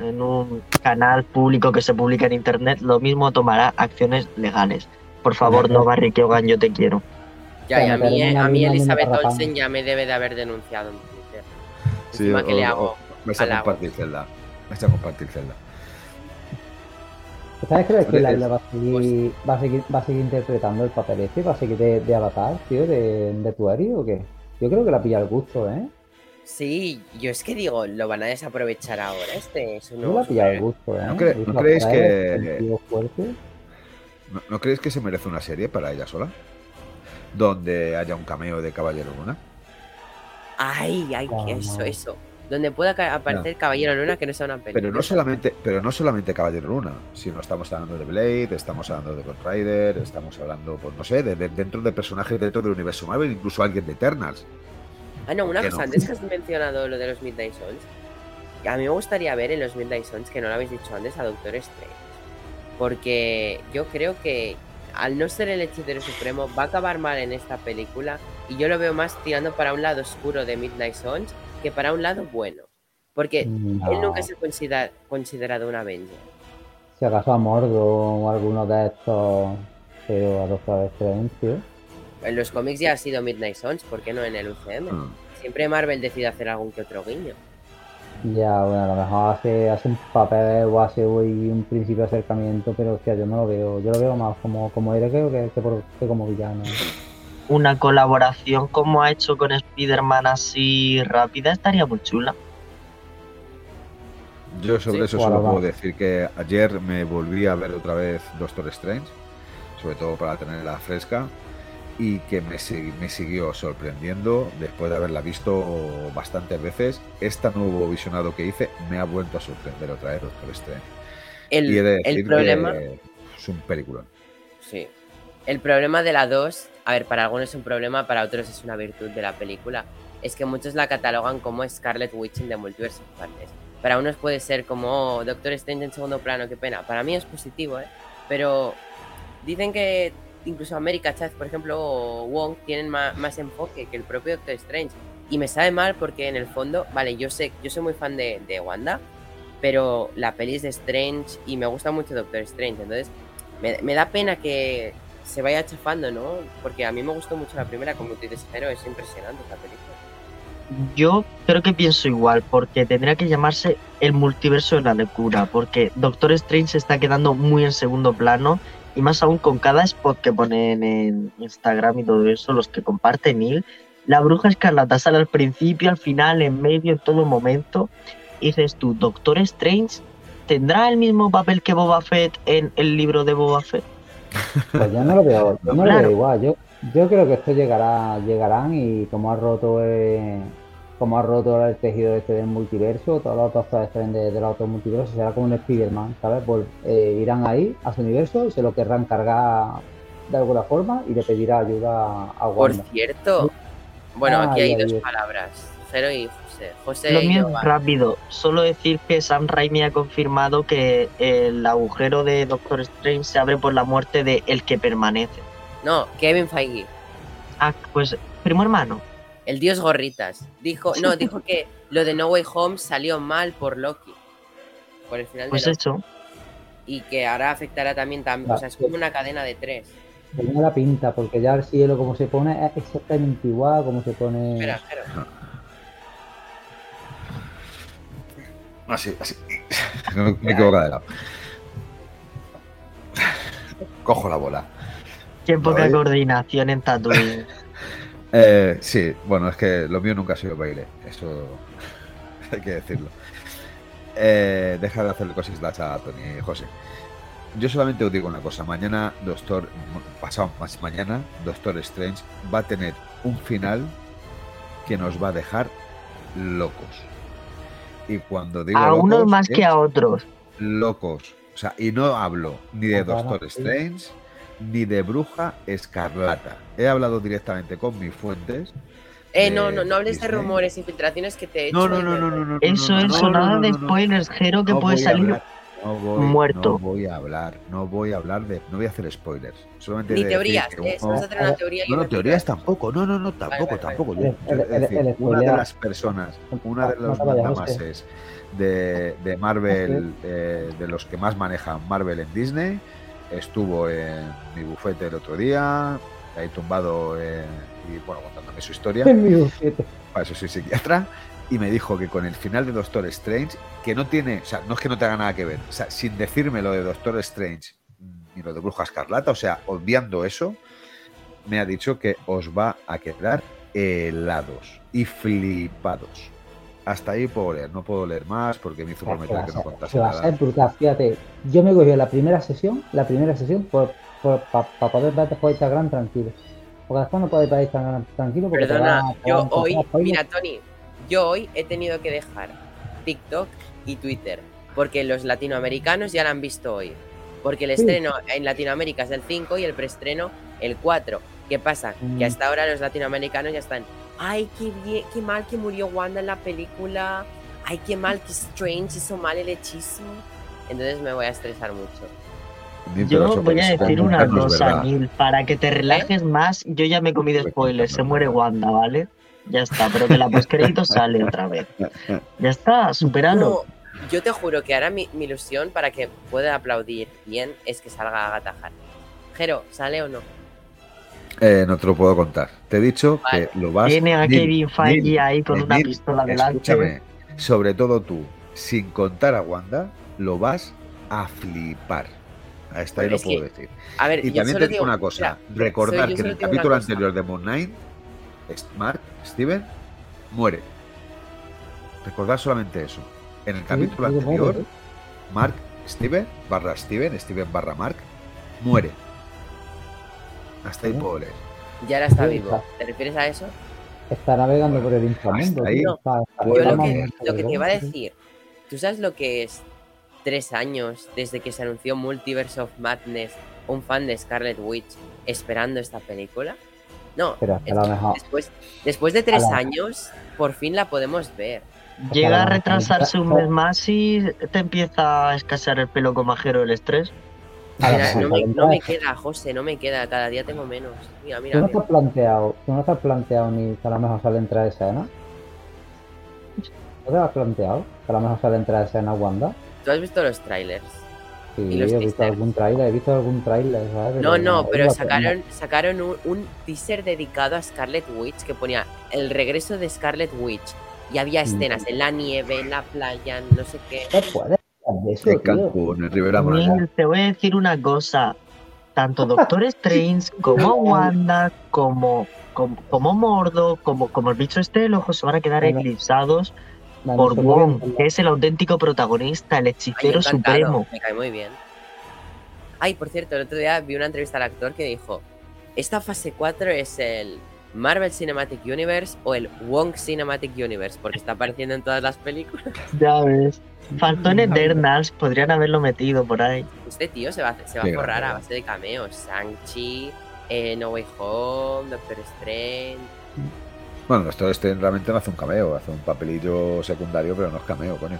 Speaker 2: en un canal público que se publica en internet, lo mismo tomará acciones legales. Por favor, no Barry Keoghan, yo te quiero.
Speaker 1: Ya, y a mí,
Speaker 3: una
Speaker 1: a mí Elizabeth. Olsen ya me debe de haber denunciado en Twitter.
Speaker 4: Sí,
Speaker 1: Encima que
Speaker 4: o-
Speaker 1: le
Speaker 4: o-
Speaker 1: hago
Speaker 4: vais a
Speaker 1: halagos.
Speaker 4: compartir celda. Vais a compartir celda.
Speaker 3: ¿Sabes crees que
Speaker 4: Oye,
Speaker 3: la
Speaker 4: es-
Speaker 3: Isla va a seguir, va a seguir, va a seguir interpretando el papel este? ¿Va a seguir de, de avatar, tío, de, de Tueri o qué? Yo creo que la pilla el gusto, ¿eh?
Speaker 1: Sí, yo es que digo, lo van a desaprovechar ahora. Este es un
Speaker 3: Yo
Speaker 1: nuevo
Speaker 3: la pilla el gusto, ¿eh?
Speaker 4: ¿No cre- no creéis que-
Speaker 3: el tío fuerte.
Speaker 4: ¿No, no creéis que se merece una serie para ella sola? Donde haya un cameo de Caballero Luna.
Speaker 1: Ay, ay,
Speaker 3: No,
Speaker 1: eso,
Speaker 3: no.
Speaker 1: eso. Donde pueda aparecer Caballero Luna que no sea una película.
Speaker 4: Pero no solamente, pero no solamente Caballero Luna, sino estamos hablando de Blade, estamos hablando de Ghost Rider, estamos hablando, pues no sé, de, de- dentro de personajes dentro del universo Marvel, incluso alguien de Eternals.
Speaker 1: Ah, no, una cosa,
Speaker 4: no.
Speaker 1: antes que has mencionado lo de los Midnight Suns, a mí me gustaría ver en los Midnight Suns, que no lo habéis dicho antes, a Doctor Strange. Porque yo creo que al no ser el hechicero supremo, va a acabar mal en esta película. Y yo lo veo más tirando para un lado oscuro de Midnight Suns que para un lado bueno. Porque
Speaker 3: No.
Speaker 1: él nunca se ha considera- considerado un Avenger.
Speaker 3: Si acaso a Mordo o alguno de estos, pero a Strange, tío.
Speaker 1: En los cómics ya ha sido Midnight Suns, ¿por qué no en el UCM?
Speaker 4: Mm.
Speaker 1: Siempre Marvel decide hacer algún que otro guiño.
Speaker 3: Ya, bueno, a lo mejor hace, hace un papel o hace hoy un principio de acercamiento, pero hostia, yo no lo veo. Yo lo veo más como, como héroe que, que, por- que como villano.
Speaker 2: Una colaboración como ha hecho con Spider-Man así rápida estaría muy chula.
Speaker 4: Yo sobre
Speaker 1: Sí,
Speaker 4: eso solo puedo decir que ayer me volví a ver otra vez Doctor Strange, sobre todo para tenerla fresca, y que me, me siguió sorprendiendo después de haberla visto bastantes veces. Este nuevo visionado que hice me ha vuelto a sorprender otra vez Doctor Strange.
Speaker 1: El,
Speaker 4: y he de
Speaker 1: el problema...
Speaker 4: que es un película.
Speaker 1: Sí. El problema de la 2, a ver, para algunos es un problema, para otros es una virtud de la película, es que muchos la catalogan como Scarlet Witching de Multiverse of Madness. Para unos puede ser como oh, Doctor Strange en segundo plano, qué pena. Para mí es positivo, ¿eh? Pero dicen que incluso America Chavez, por ejemplo, o Wong tienen ma- más, enfoque que el propio Doctor Strange. Y me sabe mal porque en el fondo, vale, yo sé, yo soy muy fan de, de Wanda, pero la peli es de Strange y me gusta mucho Doctor Strange. Entonces, me da pena que se vaya chafando, ¿no? Porque a mí me gustó mucho la primera, como tú dices, pero es impresionante esta película.
Speaker 2: Yo creo que pienso igual, porque tendría que llamarse el multiverso de la locura, porque Doctor Strange se está quedando muy en segundo plano, y más aún con cada spot que ponen en Instagram y todo eso, los que comparte Neil, la bruja escarlata sale al principio, al final, en medio, en todo momento, y dices tú, Doctor Strange tendrá el mismo papel que Boba Fett en el libro de Boba Fett.
Speaker 3: Pues yo no lo veo, yo no lo veo igual. Yo, yo creo que esto llegará, llegarán y como ha roto eh, como ha roto el tejido este del multiverso, todos los Doctor Strange de, de los otros multiversos, será como un Spider-Man, ¿sabes? Pues, eh, irán ahí a su universo y se lo querrán cargar de alguna forma y le pedirá ayuda a
Speaker 1: Por
Speaker 3: Wanda.
Speaker 1: cierto, bueno, aquí
Speaker 3: Ay,
Speaker 1: hay
Speaker 3: ay,
Speaker 1: dos palabras, Cero y José. José
Speaker 2: Lo mío es rápido, solo decir que Sam Raimi ha confirmado que el agujero de Doctor Strange se abre por la muerte de el que permanece.
Speaker 1: No, Kevin Feige,
Speaker 2: Ah, pues primo hermano.
Speaker 1: el dios gorritas. Dijo, no, dijo que lo de No Way Home salió mal por Loki. Por el final
Speaker 2: Pues
Speaker 1: de
Speaker 2: eso.
Speaker 1: Y que ahora afectará también, también o sea, es como una cadena de tres.
Speaker 3: Tenía la pinta, porque ya el cielo como se pone es exactamente igual como se pone...
Speaker 1: Espera, espera.
Speaker 4: Así, así. Me me equivoco de lado. Cojo la bola.
Speaker 2: Qué poca
Speaker 4: Vale.
Speaker 2: coordinación en Tatooine.
Speaker 4: Eh, sí, bueno, es que lo mío nunca ha sido baile, eso hay que decirlo. Eh, deja de hacerle cosas a Tony José. Yo solamente os digo una cosa. Mañana, Doctor, pasado más mañana, Doctor Strange va a tener un final que nos va a dejar locos. Y cuando digo
Speaker 2: A unos
Speaker 4: locos,
Speaker 2: más que
Speaker 4: es
Speaker 2: a otros.
Speaker 4: locos. O sea, y no hablo ni de Doctor
Speaker 3: sí.
Speaker 4: Strange ni de Bruja Escarlata. He hablado directamente con mis fuentes.
Speaker 1: Eh, no, no, no hables de rumores y filtraciones que te he hecho.
Speaker 4: No, no, no, no, no, no.
Speaker 2: Eso,
Speaker 4: no, no,
Speaker 2: eso,
Speaker 4: no,
Speaker 2: nada
Speaker 4: no,
Speaker 2: de
Speaker 4: no, no.
Speaker 2: spoilers, Jero, que
Speaker 4: No
Speaker 2: puede salir
Speaker 4: hablar, no voy,
Speaker 2: muerto.
Speaker 4: No voy a hablar, no voy a hablar de. No voy a hacer spoilers. Solamente
Speaker 1: Ni
Speaker 4: de decir
Speaker 1: teorías,
Speaker 4: que
Speaker 1: eh,
Speaker 4: uno-
Speaker 1: vas a tener una teoría y
Speaker 4: No, no, teorías tampoco. No, no, no, tampoco,
Speaker 1: vale,
Speaker 4: tampoco.
Speaker 3: vale.
Speaker 4: Yo-
Speaker 3: El-
Speaker 4: yo-
Speaker 3: el-
Speaker 4: es decir,
Speaker 3: el
Speaker 4: una de las personas, una de los mandamases de, de Marvel, eh, de los que más manejan Marvel en Disney, estuvo en mi bufete el otro día, ahí tumbado eh, y bueno, contándome su historia
Speaker 3: En mi bufete.
Speaker 4: para eso soy psiquiatra, y me dijo que con el final de Doctor Strange, que no tiene, o sea, no es que no tenga nada que ver, o sea, sin decirme lo de Doctor Strange ni lo de Bruja Escarlata, o sea, obviando eso, me ha dicho que os va a quedar helados y flipados. Hasta ahí puedo leer, no puedo leer más porque me hizo prometer
Speaker 3: a
Speaker 4: que no contase
Speaker 3: a
Speaker 4: nada.
Speaker 3: ser brutal. Fíjate, yo me cogí la primera sesión, la primera sesión, para poder ver después Instagram tranquilo. Porque después no podéis ver Instagram tranquilo porque te
Speaker 1: Perdona,
Speaker 3: va-
Speaker 1: yo
Speaker 3: a
Speaker 1: hoy, mira, Tony, yo hoy he tenido que dejar TikTok y Twitter. Porque los latinoamericanos ya la han visto hoy. Porque el
Speaker 3: Sí.
Speaker 1: estreno en Latinoamérica es el 5 y el preestreno el 4. ¿Qué pasa?
Speaker 3: Mm.
Speaker 1: Que hasta ahora los latinoamericanos ya están. Ay, qué bien, qué mal que murió Wanda en la película. Ay, qué mal que Strange hizo mal el hechizo. Entonces me voy a estresar mucho.
Speaker 2: Yo voy a decir una cosa. Neil, para que te relajes más, yo ya me he comido spoilers, se muere Wanda, ¿vale? Ya está, pero que la postcrédito sale otra vez. Ya está, superalo.
Speaker 1: No, yo te juro que ahora mi, mi ilusión para que pueda aplaudir bien es que salga Agatha Harkness. Jero, ¿sale o no?
Speaker 4: Eh, no te lo puedo contar. Te he dicho
Speaker 1: Vale.
Speaker 4: que lo vas
Speaker 2: Tiene a
Speaker 4: Neil,
Speaker 2: Kevin Feige
Speaker 4: Neil,
Speaker 2: ahí con una pistola delante.
Speaker 4: Escúchame, sobre todo tú, sin contar a Wanda, lo vas a flipar. Hasta ahí lo puedo
Speaker 1: que-
Speaker 4: decir.
Speaker 1: A ver,
Speaker 4: Y también te digo una cosa,
Speaker 1: mira,
Speaker 4: recordar que en el capítulo anterior de Moon Knight, es- Mark, Steven, muere. Recordar solamente eso. En el capítulo
Speaker 3: Sí,
Speaker 4: anterior, Mark, Steven, barra Steven, Steven barra Mark, muere. Hasta ahí puedo leer.
Speaker 1: ya ahora está vivo. ¿Te refieres a eso?
Speaker 3: Está navegando por el inframundo.
Speaker 4: Hasta ahí
Speaker 3: tío. Está- está-
Speaker 4: puedo
Speaker 1: Yo lo que, lo que te iba a decir, ¿tú sabes lo que es tres años desde que se anunció Multiverse of Madness, un fan de Scarlet Witch esperando esta película? No,
Speaker 3: Pero es que
Speaker 1: es
Speaker 3: a lo
Speaker 1: que
Speaker 3: mejor-
Speaker 1: después, después de tres años, por fin la podemos ver.
Speaker 2: Llega a retrasarse un mes más y te empieza a escasear el pelo con majero el estrés.
Speaker 1: Mira, no, me, no queda, José, no me queda, cada día tengo menos. Mira,
Speaker 3: ¿Tú no
Speaker 1: mira.
Speaker 3: te has planteado, tú no te has planteado ni que a lo mejor sale entre escenas? ¿No te lo has planteado? Que a lo mejor sale entre escenas Wanda.
Speaker 1: ¿Tú has visto los trailers?
Speaker 3: Sí,
Speaker 1: Y los
Speaker 3: he visto
Speaker 1: teasers.
Speaker 3: algún trailer, he visto algún trailer, ¿sabes?
Speaker 1: No, no, pero sacaron, sacaron un, un teaser dedicado a Scarlet Witch que ponía el regreso de Scarlet Witch. Y había
Speaker 3: Mm.
Speaker 1: escenas en la nieve, en la playa, no sé qué.
Speaker 3: No puedes hablar de eso,
Speaker 4: En
Speaker 3: tío.
Speaker 4: Cancún, en Rivera Maya.
Speaker 2: Neil, te voy a decir una cosa. Tanto Doctor Strange como Wanda, como, como, como Mordo, como, como el bicho este del ojo, se van a quedar
Speaker 3: Bueno,
Speaker 2: eclipsados Por Wong, que es el auténtico protagonista, el
Speaker 1: Ay,
Speaker 2: hechicero
Speaker 1: encantado,
Speaker 2: supremo.
Speaker 1: Me cae muy bien. Ay, por cierto, el otro día vi una entrevista al actor que dijo: Esta fase 4 es el Marvel Cinematic Universe o el Wong Cinematic Universe, porque está apareciendo en todas las películas.
Speaker 2: Ya ves. Faltó en Eternals, podrían haberlo metido por ahí.
Speaker 1: Este tío se va, a- se va
Speaker 4: Qué
Speaker 1: a forrar a base de cameos. Shang-Chi, eh, No Way Home, Doctor Strange.
Speaker 4: Bueno, esto este realmente no hace un cameo, hace un papelillo secundario, pero no es cameo, coño.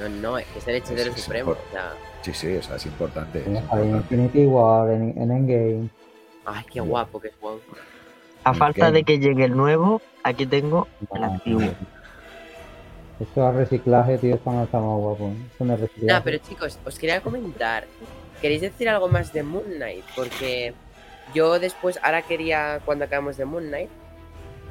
Speaker 1: No, no, es que es el hechicero
Speaker 4: sí,
Speaker 1: supremo. o sea,
Speaker 4: Sí, sí, o sea, es importante. es
Speaker 3: En
Speaker 4: importante.
Speaker 3: Infinity War, en, en Endgame.
Speaker 1: ay, qué guapo que es Wong.
Speaker 2: A
Speaker 4: ¿Y
Speaker 2: falta
Speaker 4: qué?
Speaker 2: de que llegue el nuevo, aquí tengo el
Speaker 3: Ah,
Speaker 2: antiguo.
Speaker 3: Eso es reciclaje, tío, está más, está más guapo. Eso no es reciclaje.
Speaker 1: Nada, pero chicos, os quería comentar. ¿Queréis decir algo más de Moon Knight? Porque yo después, ahora quería, cuando acabamos de Moon Knight,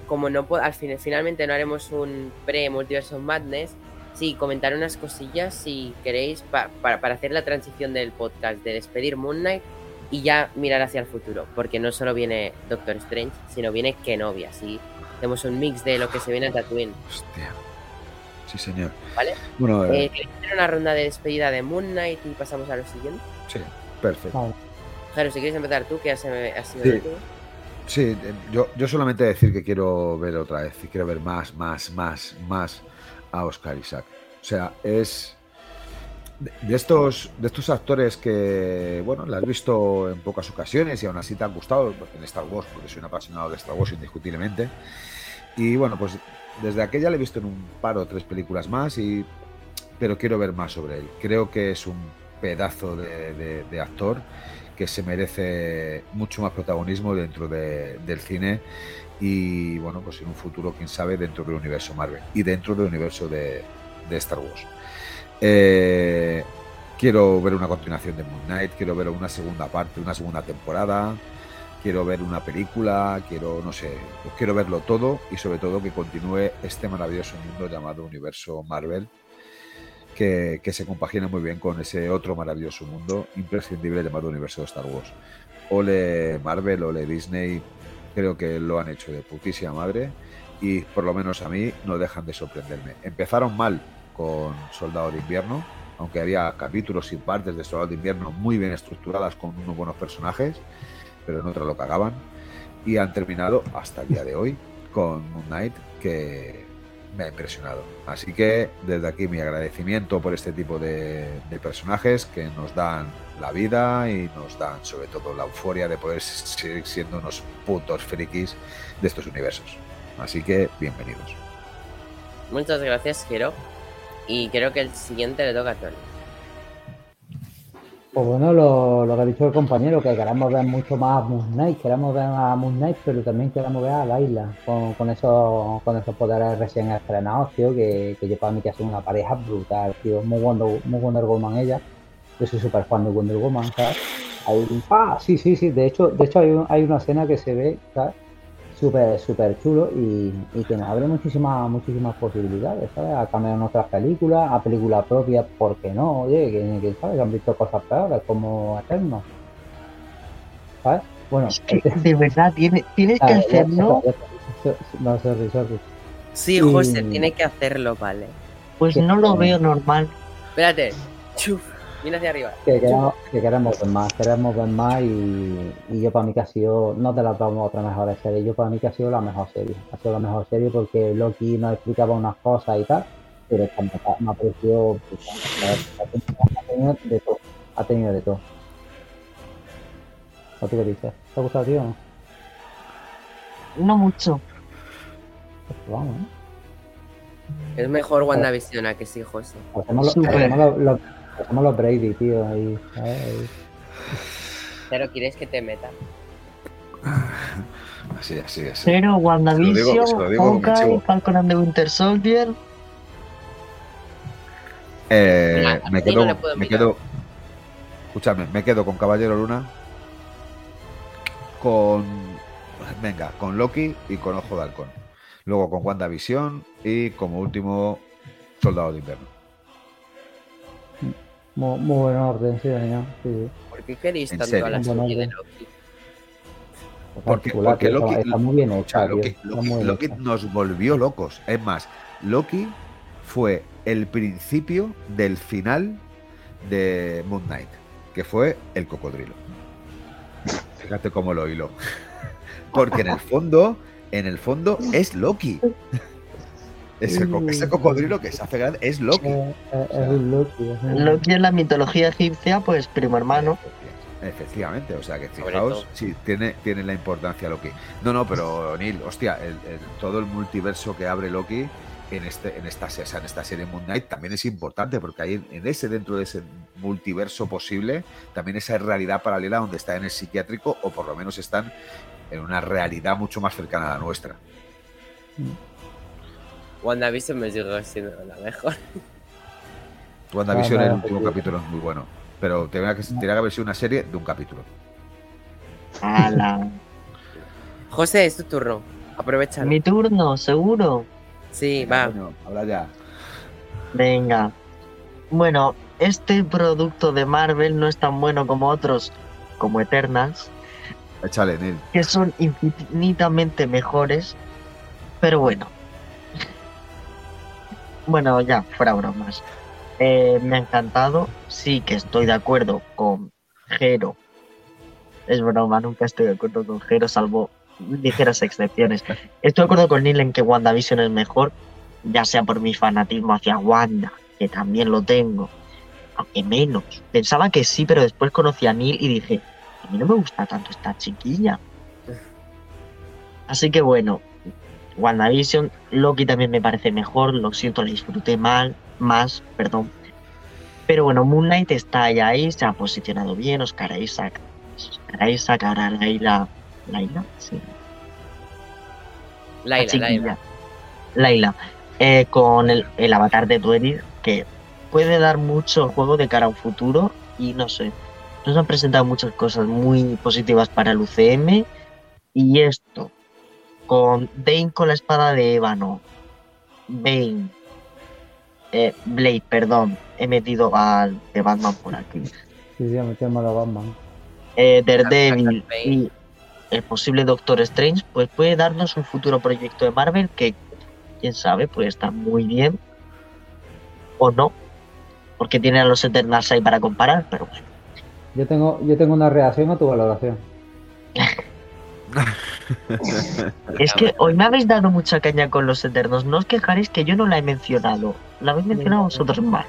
Speaker 1: como no puedo, al fin, finalmente no haremos un pre-Multiverse of Madness, sí, comentar unas cosillas si queréis pa- para, para hacer la transición del podcast, de despedir Moon Knight y ya mirar hacia el futuro. Porque no solo viene Doctor Strange, sino viene Kenobi, así hacemos un mix de lo que se viene a Tatooine.
Speaker 4: Hostia. Sí, señor.
Speaker 1: ¿Vale?
Speaker 4: Bueno, eh,
Speaker 1: Eh, ¿Queréis hacer una ronda de despedida de Moon Knight y pasamos a lo siguiente?
Speaker 4: sí, perfecto.
Speaker 3: Vale.
Speaker 1: Jero, si quieres empezar tú, que has, eh, has sido
Speaker 4: Sí. Sí, eh, yo, yo solamente decir que quiero ver otra vez, y quiero ver más, más, más, más a Oscar Isaac. O sea, es de estos, de estos actores que, bueno, la has visto en pocas ocasiones y aún así te han gustado, en Star Wars, porque soy un apasionado de Star Wars indiscutiblemente. Y bueno, pues desde aquella le he visto en un par o tres películas más, y, pero quiero ver más sobre él. Creo que es un pedazo de actor que se merece mucho más protagonismo dentro de- del cine y bueno, pues en un futuro, quién sabe, dentro del universo Marvel y dentro del universo de, de Star Wars. Eh, quiero ver una continuación de Moon Knight, quiero ver una segunda parte, una segunda temporada, quiero ver una película, quiero, no sé, pues quiero verlo todo y sobre todo que continúe este maravilloso mundo llamado universo Marvel que, se compagina muy bien con ese otro maravilloso mundo imprescindible llamado universo de Star Wars. Ole Marvel, ole Disney, creo que lo han hecho de putísima madre y por lo menos a mí no dejan de sorprenderme. Empezaron mal con Soldado de Invierno, aunque había capítulos y partes de Soldado de Invierno muy bien estructuradas con unos buenos personajes, pero en otra lo cagaban. Y han terminado hasta el día de hoy con Moon Knight, que me ha impresionado. Así que desde aquí mi agradecimiento por este tipo de, personajes que nos dan la vida y nos dan sobre todo la euforia de poder seguir siendo unos putos frikis de estos universos. Así que bienvenidos.
Speaker 1: Muchas gracias, Jero. Y creo que el siguiente le toca a Tony.
Speaker 3: Pues bueno, lo, lo que ha dicho el compañero, que queremos ver mucho más a Moon Knight, queremos ver a Moon Knight, pero también queremos ver a Laila con, con esos, con esos poderes recién estrenados, tío, que, que yo para mí que hace una pareja brutal, tío, muy Wonder, muy Wonder Woman ella, yo soy súper fan de Wonder Woman, ¿sabes? Hay- ah, sí, sí, sí, de hecho, de hecho hay, un- hay una escena que se ve, ¿sabes? Súper, súper chulo y, y que nos abre muchísimas, muchísimas posibilidades, ¿sabes? A cambiar en otras películas, a película propia, ¿por qué no? Oye, que, que, ¿sabes? Han visto cosas peores como Eterno. ¿Sabes? Bueno,
Speaker 2: Es que de verdad tiene- tienes que hacerlo,
Speaker 3: No, sorry, sorry.
Speaker 1: Sí,
Speaker 3: Y-
Speaker 1: José, tiene que hacerlo, vale.
Speaker 2: pues no lo veo normal.
Speaker 1: Espérate. Chuf. Viene hacia arriba.
Speaker 3: Que queremos, que queremos ver más, queremos ver más y, y yo para mí que ha sido, no te la damos otra mejor serie, yo para mí que ha sido la mejor serie, ha sido la mejor serie porque Loki nos explicaba unas cosas y tal, pero me ha- me ha parecido ha tenido, de todo, ha tenido de todo. ¿O tú qué dices? ¿Te ha gustado, tío? o no?
Speaker 2: No mucho.
Speaker 3: Pues vamos, ¿eh?
Speaker 1: Es mejor WandaVision a que sí, José.
Speaker 2: Súper.
Speaker 3: hacemos los, los- hacemos los Brady, tío, ahí.
Speaker 1: Pero quieres que te meta.
Speaker 4: Así, así, así.
Speaker 2: Pero WandaVision, Hawkeye. Falcon and the Winter Soldier.
Speaker 4: Eh,
Speaker 1: Mira, a
Speaker 4: me
Speaker 1: mí
Speaker 4: quedo,
Speaker 1: no le puedo
Speaker 4: me quedo, escúchame, me quedo con Caballero Luna, con, venga, con Loki y con Ojo de Halcón. Luego con WandaVision y como último Soldado de Invierno.
Speaker 3: Muy, muy buen orden, sí, señor. Sí.
Speaker 1: ¿Por qué queréis
Speaker 4: En
Speaker 1: tanto
Speaker 4: serio.
Speaker 1: a la serie de. Loki?
Speaker 4: Porque, porque Loki,
Speaker 3: está, está muy bien hecha,
Speaker 4: Loki,
Speaker 3: está
Speaker 4: Loki-
Speaker 3: bien
Speaker 4: Loki
Speaker 3: hecha.
Speaker 4: nos volvió locos. Es más, Loki fue el principio del final de Moon Knight, que fue el cocodrilo. Fíjate cómo lo hilo. Porque en el fondo, en el fondo es Loki. Ese, co- ese cocodrilo que se hace grande es Loki.
Speaker 3: Eh, eh, es Loki. es un-
Speaker 2: Loki en la mitología egipcia, pues primo hermano.
Speaker 4: Efectivamente, o sea que fijaos, sí, tiene, tiene la importancia Loki. No, no, pero Neil, hostia, el- el- todo el multiverso que abre Loki en este, en esta, se- o sea, en esta serie Moon Knight también es importante, porque ahí en ese, dentro de ese multiverso posible, también esa realidad paralela donde está en el psiquiátrico, o por lo menos están en una realidad mucho más cercana a la nuestra.
Speaker 1: WandaVision me sigue siendo la mejor.
Speaker 4: WandaVision,
Speaker 3: Ah,
Speaker 4: el
Speaker 3: vale,
Speaker 4: último
Speaker 3: sí.
Speaker 4: capítulo es muy bueno, pero tenía que, tenía que haber sido una serie de un capítulo.
Speaker 2: Ala.
Speaker 1: José, es tu turno. Aprovecha.
Speaker 2: Mi turno, seguro.
Speaker 1: Sí, va.
Speaker 4: Habla ya.
Speaker 2: Venga. Bueno, este producto de Marvel no es tan bueno como otros, como Eternals,
Speaker 4: Échale, Neil.
Speaker 2: que son infinitamente mejores. Pero bueno. Bueno, ya, fuera bromas. Eh, me ha encantado. Sí que estoy de acuerdo con Jero. Es broma, nunca estoy de acuerdo con Jero, salvo ligeras excepciones. Estoy de acuerdo con Neil en que WandaVision es mejor, ya sea por mi fanatismo hacia Wanda, que también lo tengo, aunque menos. Pensaba que sí, pero después conocí a Neil y dije, a mí no me gusta tanto esta chiquilla. Así que bueno, WandaVision, Loki también me parece mejor, lo siento, la disfruté mal, más, perdón. Pero bueno, Moon Knight está ahí, ahí se ha posicionado bien, Oscar Isaac. Oscar Isaac, ahora Laila. Laila, sí. la
Speaker 1: Laila. Laila.
Speaker 2: Laila, eh, con el, el avatar de Dweller, que puede dar mucho juego de cara a un futuro y no sé, nos han presentado muchas cosas muy positivas para el UCM y esto, con Bane con la espada de ébano, Bane, eh, Blade, perdón, he metido al de Batman por aquí,
Speaker 3: Sí, sí, metemos a Batman.
Speaker 2: eh, Daredevil y el posible Doctor Strange, pues puede darnos un futuro proyecto de Marvel que, quién sabe, puede estar muy bien o no, porque tiene a los Eternals ahí para comparar, pero bueno.
Speaker 3: Yo tengo, yo tengo una reacción a tu valoración.
Speaker 2: Es que hoy me habéis dado mucha caña con los Eternos, no os quejaréis que yo no la he mencionado, la habéis mencionado vosotros más.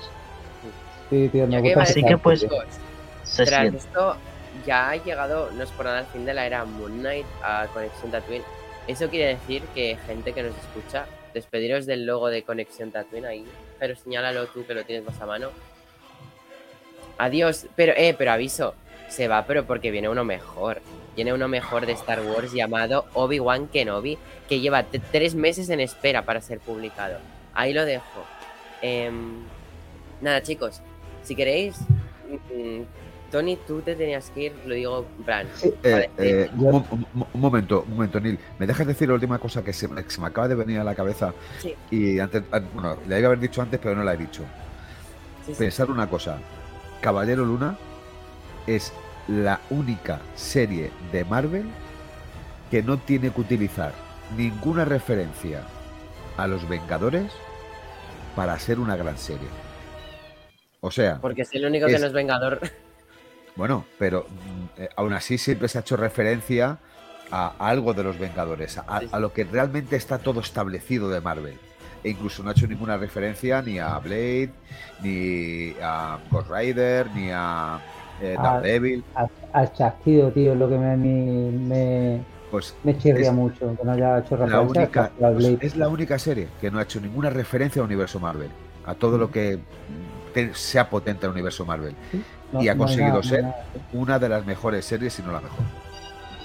Speaker 3: Sí, tío, me gusta
Speaker 2: Así que, pues, Se
Speaker 1: tras
Speaker 2: siente.
Speaker 1: esto ya ha llegado, no es por nada el fin de la era Moon Knight a Conexión Tatooine. Eso quiere decir que gente que nos escucha, despediros del logo de Conexión Tatooine ahí, pero señálalo tú que lo tienes más a mano. Adiós, pero eh, pero aviso, se va pero porque viene uno mejor. Viene uno mejor de Star Wars llamado Obi-Wan Kenobi, que lleva tres meses en espera para ser publicado. Ahí lo dejo. Em, nada, chicos, si queréis, mm, Tony, tú te tenías que ir, lo digo plan.
Speaker 3: Sí.
Speaker 4: Eh,
Speaker 1: vale,
Speaker 4: eh,
Speaker 3: Yo-
Speaker 4: un, un- un momento, un momento, Neil. ¿Me dejas decir la última cosa que se, me- que se me acaba de venir a la cabeza?
Speaker 1: Sí.
Speaker 4: Y antes, bueno, la iba a haber dicho antes, pero no la he dicho.
Speaker 1: sí.
Speaker 4: Pensar una cosa. Caballero Luna es la única serie de Marvel que no tiene que utilizar ninguna referencia a los Vengadores para ser una gran serie. O sea,
Speaker 1: Porque es el único que no es Vengador.
Speaker 4: bueno, pero mm, eh, aún así siempre se ha hecho referencia a algo de los Vengadores, a lo que realmente está todo establecido de Marvel. E incluso no ha hecho ninguna referencia ni a Blade, ni a Ghost Rider, ni a eh,
Speaker 3: Ah.
Speaker 4: Daredevil.
Speaker 3: Al, al chasquido, tío, es lo que me, me, me,
Speaker 4: Pues
Speaker 3: me chirría
Speaker 4: Es
Speaker 3: mucho, que no haya hecho
Speaker 4: la
Speaker 3: referencia
Speaker 4: única, pues, es la única serie que no ha hecho ninguna referencia al universo Marvel, a todo lo que mm, te- sea potente al universo Marvel.
Speaker 3: No-
Speaker 4: y ha
Speaker 3: no
Speaker 4: conseguido
Speaker 3: nada, no
Speaker 4: ser
Speaker 3: nada.
Speaker 4: una de las mejores series, si no la mejor.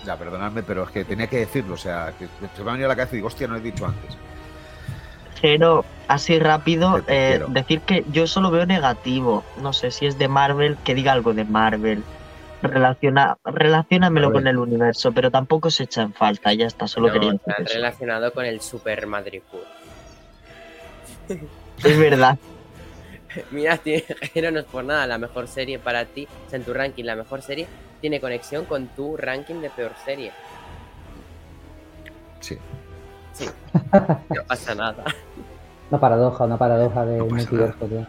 Speaker 4: Ya, perdonadme, pero es que tenía que decirlo, o sea, que se me ha venido a la cabeza y digo, hostia, no he dicho antes.
Speaker 2: Pero así rápido, eh, decir que yo solo veo negativo. No sé si es de Marvel, que diga algo de Marvel. Relaciona,
Speaker 4: ver.
Speaker 2: con el universo, pero tampoco se echa en falta, ya está, solo
Speaker 1: No,
Speaker 2: quería decir eso.
Speaker 1: relacionado con el Super Madripoor.
Speaker 2: Es verdad.
Speaker 1: Mira, tiene, no es por nada, la mejor serie para ti, o sea, en tu ranking, la mejor serie tiene conexión con tu ranking de peor serie.
Speaker 4: Sí.
Speaker 1: Sí, no pasa nada.
Speaker 3: Una paradoja, una paradoja de
Speaker 4: No
Speaker 3: multiverso, tío.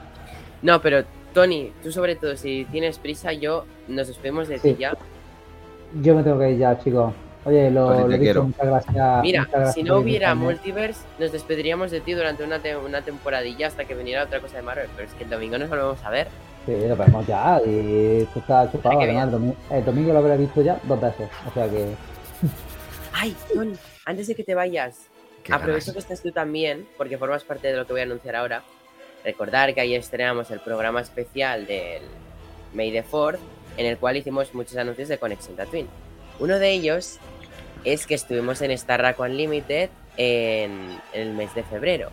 Speaker 1: No, pero Tony, tú sobre todo, si tienes prisa, yo nos despedimos de
Speaker 3: Sí.
Speaker 1: ti ya.
Speaker 3: Yo me tengo que ir ya, chicos. Oye, lo,
Speaker 4: Tony,
Speaker 3: lo dicho,
Speaker 4: quiero.
Speaker 3: muchas gracias.
Speaker 1: Mira,
Speaker 3: muchas gracias
Speaker 1: si no hubiera multiverse, nos despediríamos de ti durante una, te- una temporadilla hasta que viniera otra cosa de Marvel. Pero es que el domingo nos volvemos a ver.
Speaker 3: Sí, lo vemos ya y esto está chupado. Además, el domingo, el domingo lo habré visto ya dos veces. O sea que.
Speaker 1: Ay, Tony, antes de que te vayas,
Speaker 4: Qué
Speaker 1: aprovecho
Speaker 4: ganas.
Speaker 1: que estés tú también, porque formas parte de lo que voy a anunciar ahora. Recordar que ahí estrenamos el programa especial del May the 4 en el cual hicimos muchos anuncios de Conexión Tatooine. Uno de ellos es que estuvimos en Star Rack Unlimited en, en el mes de febrero.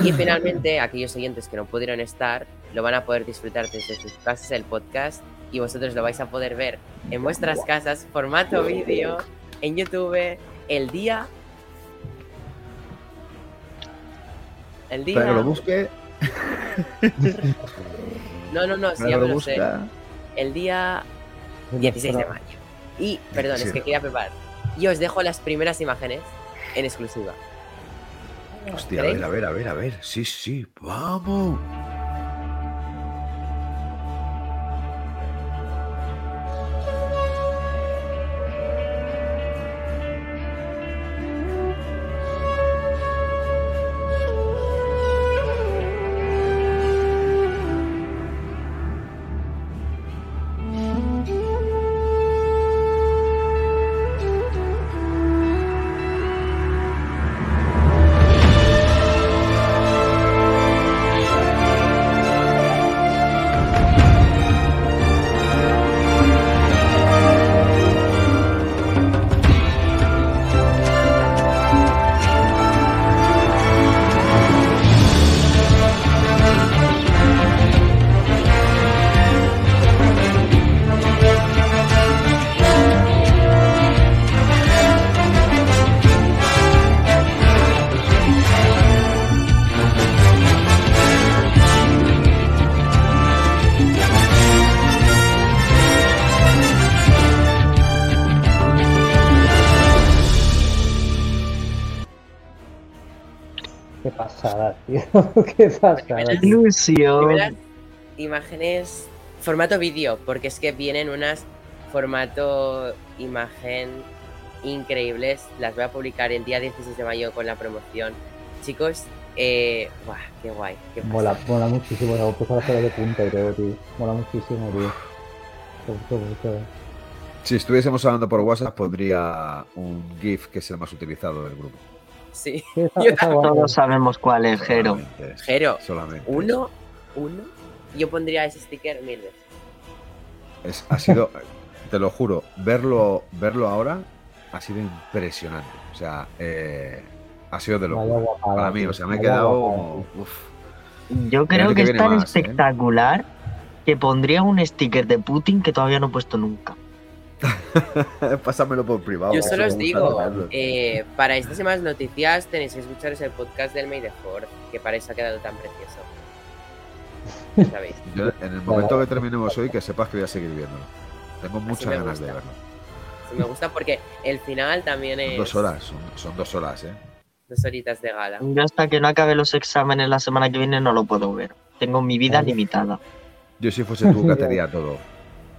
Speaker 1: Y finalmente, aquellos oyentes que no pudieron estar, lo van a poder disfrutar desde sus casas el podcast y vosotros lo vais a poder ver en vuestras casas, formato vídeo, en YouTube, el día... El día...
Speaker 4: Que lo busque,
Speaker 1: No, no, no, sí,
Speaker 4: para
Speaker 1: ya me
Speaker 4: lo
Speaker 1: lo sé. El día 16 de mayo. Y, perdón, es que
Speaker 4: 17.
Speaker 1: quería preparar. Y os dejo las primeras imágenes en exclusiva.
Speaker 4: Hostia, a ver, a ver, a ver, a ver. Sí, sí, vamos.
Speaker 3: Qué tío.
Speaker 2: Ilusión.
Speaker 1: Imágenes, formato vídeo, porque es que vienen unas formato imagen increíbles. Las voy a publicar el día 16 de mayo con la promoción. Chicos, eh, buah, qué guay. Qué
Speaker 3: Mola, mola muchísimo, puso los pelos de punta y todo, tío. Mola muchísimo, tío.
Speaker 4: Si estuviésemos hablando por WhatsApp, pondría un GIF que es el más utilizado del grupo.
Speaker 1: Sí.
Speaker 2: Todos sabemos cuál es, Jero.
Speaker 1: Jero,
Speaker 4: Solamente.
Speaker 1: uno, uno. Yo pondría ese sticker mil veces.
Speaker 4: Es- ha sido, te lo juro, verlo, verlo ahora ha sido impresionante. O sea, eh, ha sido de locura.
Speaker 3: guapada,
Speaker 4: Para mí, o sea, me he quedado
Speaker 3: guapada,
Speaker 4: como.
Speaker 3: tío.
Speaker 4: uf.
Speaker 2: Yo creo que
Speaker 4: que
Speaker 2: es tan
Speaker 4: más, ¿eh?
Speaker 2: espectacular que pondría un sticker de Putin que todavía no he puesto nunca.
Speaker 4: Pásamelo por privado.
Speaker 1: Yo solo os digo, eh, para estas y más noticias tenéis que escucharos el podcast del May the Fourth, que para eso ha quedado tan precioso. Ya ¿Sabéis?
Speaker 4: Yo, en el momento que terminemos hoy, que sepas que voy a seguir viéndolo. Tengo muchas ganas de verlo.
Speaker 1: Me gusta porque el final también
Speaker 4: Son
Speaker 1: es
Speaker 4: dos horas, son, son dos horas, ¿eh?
Speaker 1: dos horitas de gala.
Speaker 2: Yo hasta que no acabe los exámenes la semana que viene no lo puedo ver. Tengo mi vida limitada.
Speaker 4: Yo si fuese tú, catería todo.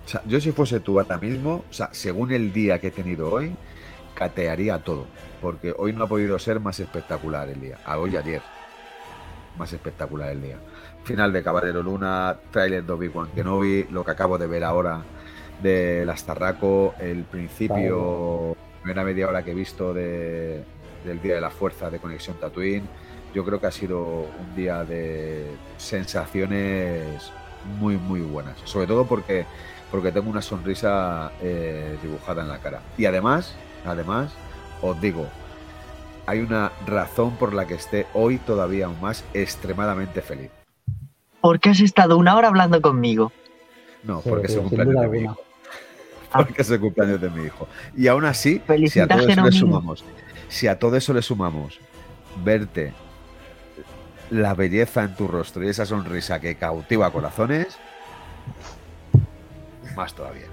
Speaker 4: O sea, yo si fuese tú ahora mismo, o sea, según el día que he tenido hoy, catearía todo. Porque hoy no ha podido ser más espectacular el día. A hoy y ayer. Más espectacular el día. Final de Caballero Luna, trailer de Obi-Wan Kenobi, lo que acabo de ver ahora del Astarraco, el principio, primera media hora que he visto de, del Día de la Fuerza de Conexión Tatooine. Yo creo que ha sido un día de sensaciones muy, muy buenas. Sobre todo porque, porque tengo una sonrisa eh, dibujada en la cara. Y además, además, os digo, hay una razón por la que esté hoy todavía aún más extremadamente feliz.
Speaker 2: ¿Por qué has estado una hora hablando conmigo?
Speaker 4: No,
Speaker 3: Sí,
Speaker 4: porque es el cumpleaños de mi hijo. Porque es el cumpleaños de mi hijo. Y aún así, si a todo eso le sumamos, si a todo eso le sumamos verte la belleza en tu rostro y esa sonrisa que cautiva corazones, más todavía.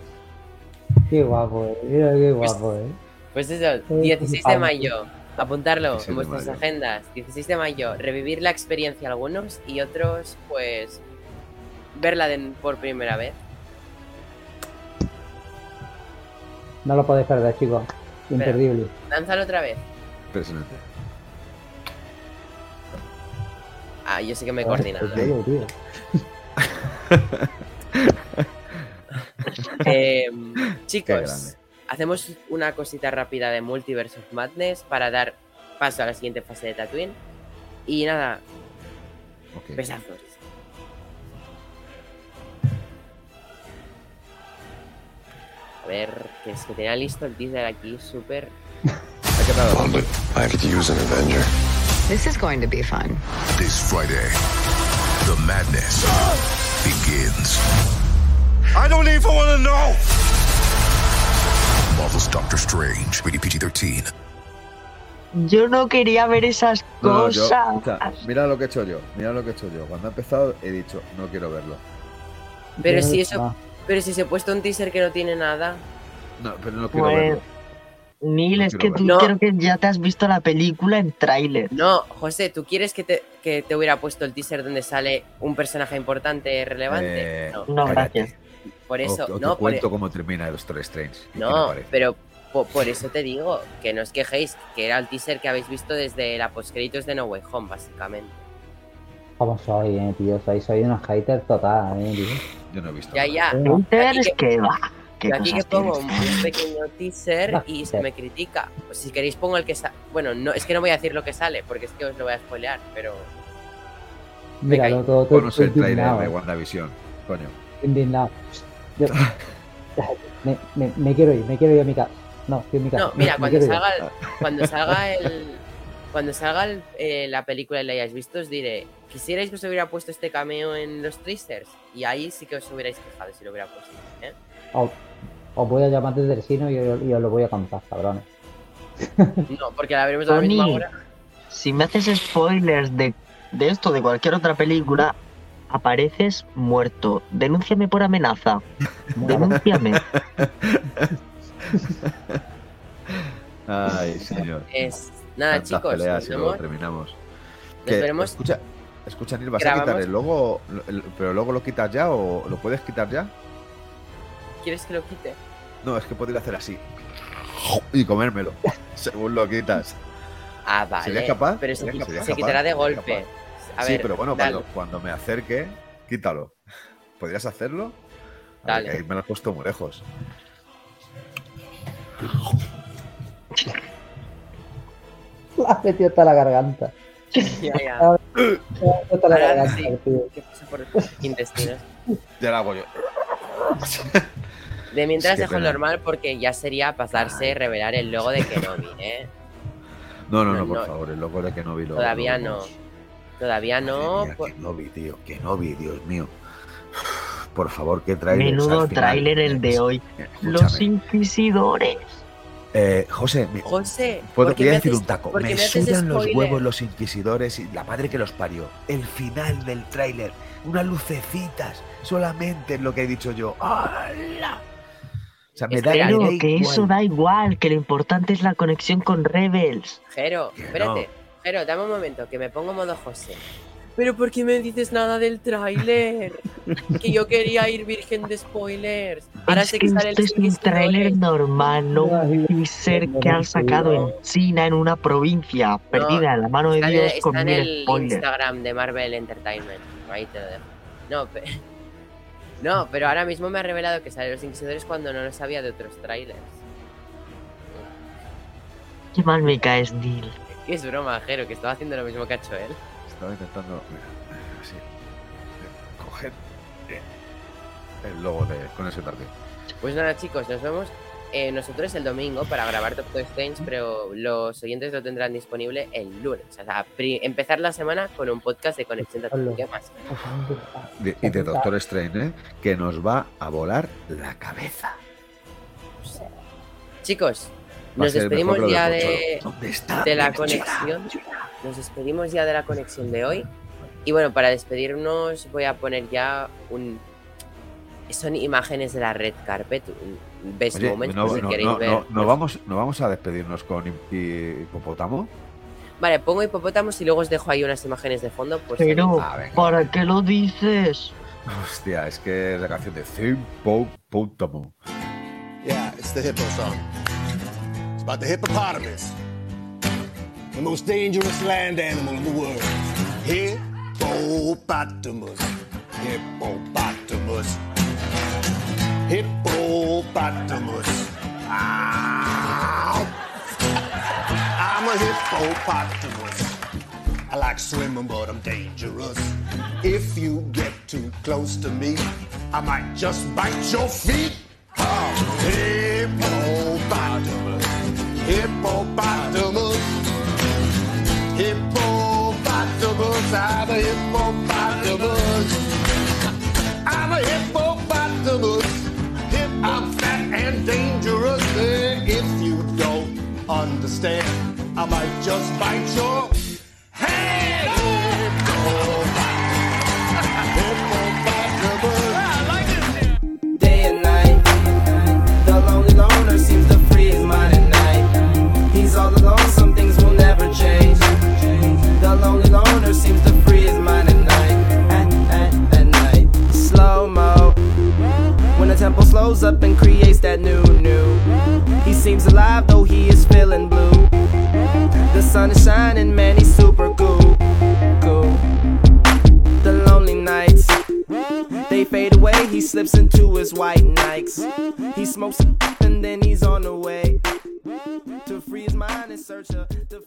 Speaker 3: Qué guapo, eh. Mira qué guapo, eh.
Speaker 1: Pues eso,
Speaker 3: Sí,
Speaker 1: 16 de mayo, apuntarlo
Speaker 4: 16
Speaker 1: en vuestras
Speaker 4: mayo.
Speaker 1: agendas. 16 de mayo, revivir la experiencia algunos y otros, pues, verla de- por primera vez.
Speaker 3: No lo podéis perder, chicos. Imperdible.
Speaker 1: Lánzalo otra vez.
Speaker 4: Impresionante.
Speaker 1: Ah, yo sí que me he coordinado. Eh,
Speaker 4: Qué
Speaker 1: chicos, hacemos una cosita rápida de Multiverse of Madness para dar paso a la siguiente fase de Tatooine. Y nada, besazos. A ver, que es que tenía listo el teaser aquí súper.
Speaker 4: Ha quedado-
Speaker 5: but I could use an Avenger.
Speaker 7: This is going to be fun.
Speaker 8: This Friday, the madness begins.
Speaker 6: I don't even want to know.
Speaker 8: Marvel's Doctor Strange, rated PG-13.
Speaker 2: Yo no quería ver esas
Speaker 4: No, no, yo-
Speaker 2: cosas.
Speaker 4: o sea, mira lo que he hecho yo, mira lo que he hecho yo. Cuando he empezado he dicho, no quiero verlo.
Speaker 1: Pero si eso- Pero si se ha puesto un teaser que no tiene nada.
Speaker 4: No, pero no quiero
Speaker 2: Pues-
Speaker 4: verlo.
Speaker 2: Neil,
Speaker 4: No
Speaker 2: es que tú
Speaker 1: verlo.
Speaker 2: creo que ya te has visto la película en tráiler.
Speaker 1: No, José, ¿tú quieres que te, que te hubiera puesto el teaser donde sale un personaje importante, relevante?
Speaker 4: Eh,
Speaker 1: no,
Speaker 2: gracias.
Speaker 1: Por eso,
Speaker 4: o, o
Speaker 1: no,
Speaker 4: te
Speaker 1: por,
Speaker 4: cuento cómo termina Doctor Strange. ¿Qué te
Speaker 1: no, pero po- por, eso te digo que no os quejéis, que era el teaser que habéis visto desde la postcréditos de No Way Home, básicamente.
Speaker 3: ¿Cómo soy, eh, tío? Soy, soy unos haters total, eh, tío.
Speaker 4: Yo no he visto.
Speaker 1: Ya,
Speaker 4: nada.
Speaker 1: ya. Aquí
Speaker 2: que va. ¿Qué
Speaker 1: Yo aquí que pongo un pequeño teaser y se me critica. Pues si queréis pongo el que sale. Bueno, no, es que no voy a decir lo que sale, porque es que os lo voy a spoilear, pero.
Speaker 3: Mira,
Speaker 1: Venga,
Speaker 3: todo, todo,
Speaker 4: Ponos el trailer de WandaVision, coño.
Speaker 3: Indignado. Yo- me, me, me quiero ir, me quiero ir a mi casa. No, estoy en mi casa.
Speaker 1: No, mira,
Speaker 3: me
Speaker 1: cuando
Speaker 3: ir.
Speaker 1: salga, el- cuando salga el. Cuando salga el- eh, la película y la hayáis visto, os diré. ¿Quisierais que os hubiera puesto este cameo en los teasers? Y ahí sí que os hubierais quejado si lo hubiera puesto. ¿eh?
Speaker 3: Os, os voy a llamar desde el sino y, os- y os lo voy a contar, cabrones.
Speaker 1: No, porque la veremos a la misma
Speaker 2: Tony.
Speaker 1: hora.
Speaker 2: Si me haces spoilers de, de esto, de cualquier otra película, apareces muerto. Denúnciame por amenaza. Denúnciame.
Speaker 4: Ay, señor.
Speaker 1: Es. Nada,
Speaker 4: Tantas
Speaker 1: chicos.
Speaker 4: peleas y luego terminamos.
Speaker 1: Nos
Speaker 4: Que,
Speaker 1: veremos.
Speaker 4: Escucha, escucha, Neil, ¿vas a quitar el logo? el- pero luego lo quitas ya o lo puedes quitar ya?
Speaker 1: ¿Quieres que lo quite?
Speaker 4: No, es que podría hacer así. Y comérmelo, según lo quitas.
Speaker 1: Ah, vale.
Speaker 4: ¿Serías capaz?
Speaker 1: Pero se,
Speaker 4: ¿Serías
Speaker 1: qui-
Speaker 4: capaz?
Speaker 1: se quitará de
Speaker 4: ¿Serías
Speaker 1: golpe. A
Speaker 4: sí,
Speaker 1: ver,
Speaker 4: pero bueno, cuando, cuando me acerque, quítalo. ¿Podrías hacerlo? A ver,
Speaker 1: Dale.
Speaker 4: que ahí me lo has puesto muy lejos.
Speaker 3: La has metido hasta la garganta.
Speaker 1: Ya, ya.
Speaker 3: La has metido hasta la
Speaker 1: Ahora
Speaker 3: garganta,
Speaker 1: sí.
Speaker 3: tío.
Speaker 1: ¿Qué pasa por intestinos?
Speaker 4: Ya lo hago yo.
Speaker 1: De mientras
Speaker 4: Es que
Speaker 1: dejo
Speaker 4: pena.
Speaker 1: normal porque ya sería pasarse revelar el logo de Kenobi, ¿eh?
Speaker 4: No, no,
Speaker 1: No,
Speaker 4: no, por
Speaker 1: no.
Speaker 4: favor, el logo de Kenobi lo
Speaker 1: Todavía
Speaker 4: lo
Speaker 1: no. Todavía no.
Speaker 4: Mía,
Speaker 1: por-
Speaker 4: Kenobi, tío, Kenobi, Dios mío. Por favor, que trailer.
Speaker 2: Menudo tráiler el de hoy. Los inquisidores.
Speaker 4: Eh, José, me,
Speaker 1: José,
Speaker 4: puedo
Speaker 1: ¿por qué
Speaker 4: voy a
Speaker 1: me
Speaker 4: decir
Speaker 1: haces-
Speaker 4: un taco.
Speaker 1: qué
Speaker 4: Me,
Speaker 1: me
Speaker 4: sudan los huevos los inquisidores y la madre que los parió. El final del tráiler, unas lucecitas, solamente es lo que he dicho yo. ¡Hala! O sea, me da,
Speaker 1: Espera,
Speaker 4: me
Speaker 2: Pero
Speaker 4: da
Speaker 2: que
Speaker 4: igual.
Speaker 2: eso da igual, que lo importante es la conexión con Rebels.
Speaker 1: Jero, espérate. Jero, dame un momento, que me pongo modo José. Pero ¿por qué me dices nada del tráiler? que yo quería ir virgen de spoilers. Ahora
Speaker 2: es
Speaker 1: sé
Speaker 2: que
Speaker 1: que sale el
Speaker 2: es un tráiler normal, no un teaser que han sacado en China, en una provincia perdida en la mano de
Speaker 1: Está
Speaker 2: Dios con
Speaker 1: está en el
Speaker 2: spoilers.
Speaker 1: Instagram de Marvel Entertainment. Ahí te lo dejo. No, pero... No, pero ahora mismo me ha revelado que sale Los Inquisidores cuando no lo sabía de otros trailers.
Speaker 2: Qué mal me caes, Neil.
Speaker 1: Que es broma, Jero, que estaba haciendo lo mismo que ha hecho él.
Speaker 4: Estaba intentando. Mira, así. Coger el logo de con ese target.
Speaker 1: Pues nada, chicos, nos vemos eh, nosotros el domingo para grabar Doctor Strange, pero los oyentes lo tendrán disponible el lunes. O sea, empezar la semana con un podcast de conexión de. ¿Qué más?
Speaker 4: De- y de Doctor Strange, ¿eh? Que nos va a volar la cabeza.
Speaker 1: Chicos, nos despedimos ya de, la conexión. Nos despedimos ya de la conexión de hoy. Y bueno, para despedirnos voy a poner ya un... Son imágenes de la red carpet, un best
Speaker 4: Oye,
Speaker 1: moments,
Speaker 4: no,
Speaker 1: por si
Speaker 4: no,
Speaker 1: queréis
Speaker 4: no,
Speaker 1: ver.
Speaker 4: no, no vamos, no vamos a despedirnos con hi- hi- hipopótamo.
Speaker 1: Vale, pongo hipopótamos y luego os dejo ahí unas imágenes de fondo. Pues
Speaker 2: Pero,
Speaker 4: Ah.
Speaker 2: ¿para qué lo dices?
Speaker 4: Hostia, es que es la canción de hipopótamo.
Speaker 6: Yeah, it's the hippo song. It's about the hippopotamus, the most dangerous land animal in the world. Hippopotamus, hippopotamus, hippopotamus. I'm a hippopotamus. I like swimming, but I'm dangerous. If you get too close to me, I might just bite your feet. Oh, hippopotamus, hippopotamus, hippopotamus. I'm a hippopotamus. I'm a hippopotamus. Hip, I'm fat and dangerous. If you don't understand, I might just bite your hand. Hippopotamus.
Speaker 9: Shows up and creates that new, new. He seems alive, though he is feeling blue. The sun is shining, man, he's super cool. Cool. The lonely nights, they fade away. He slips into his white Nikes. He smokes and then he's on the way to free his mind and search her. To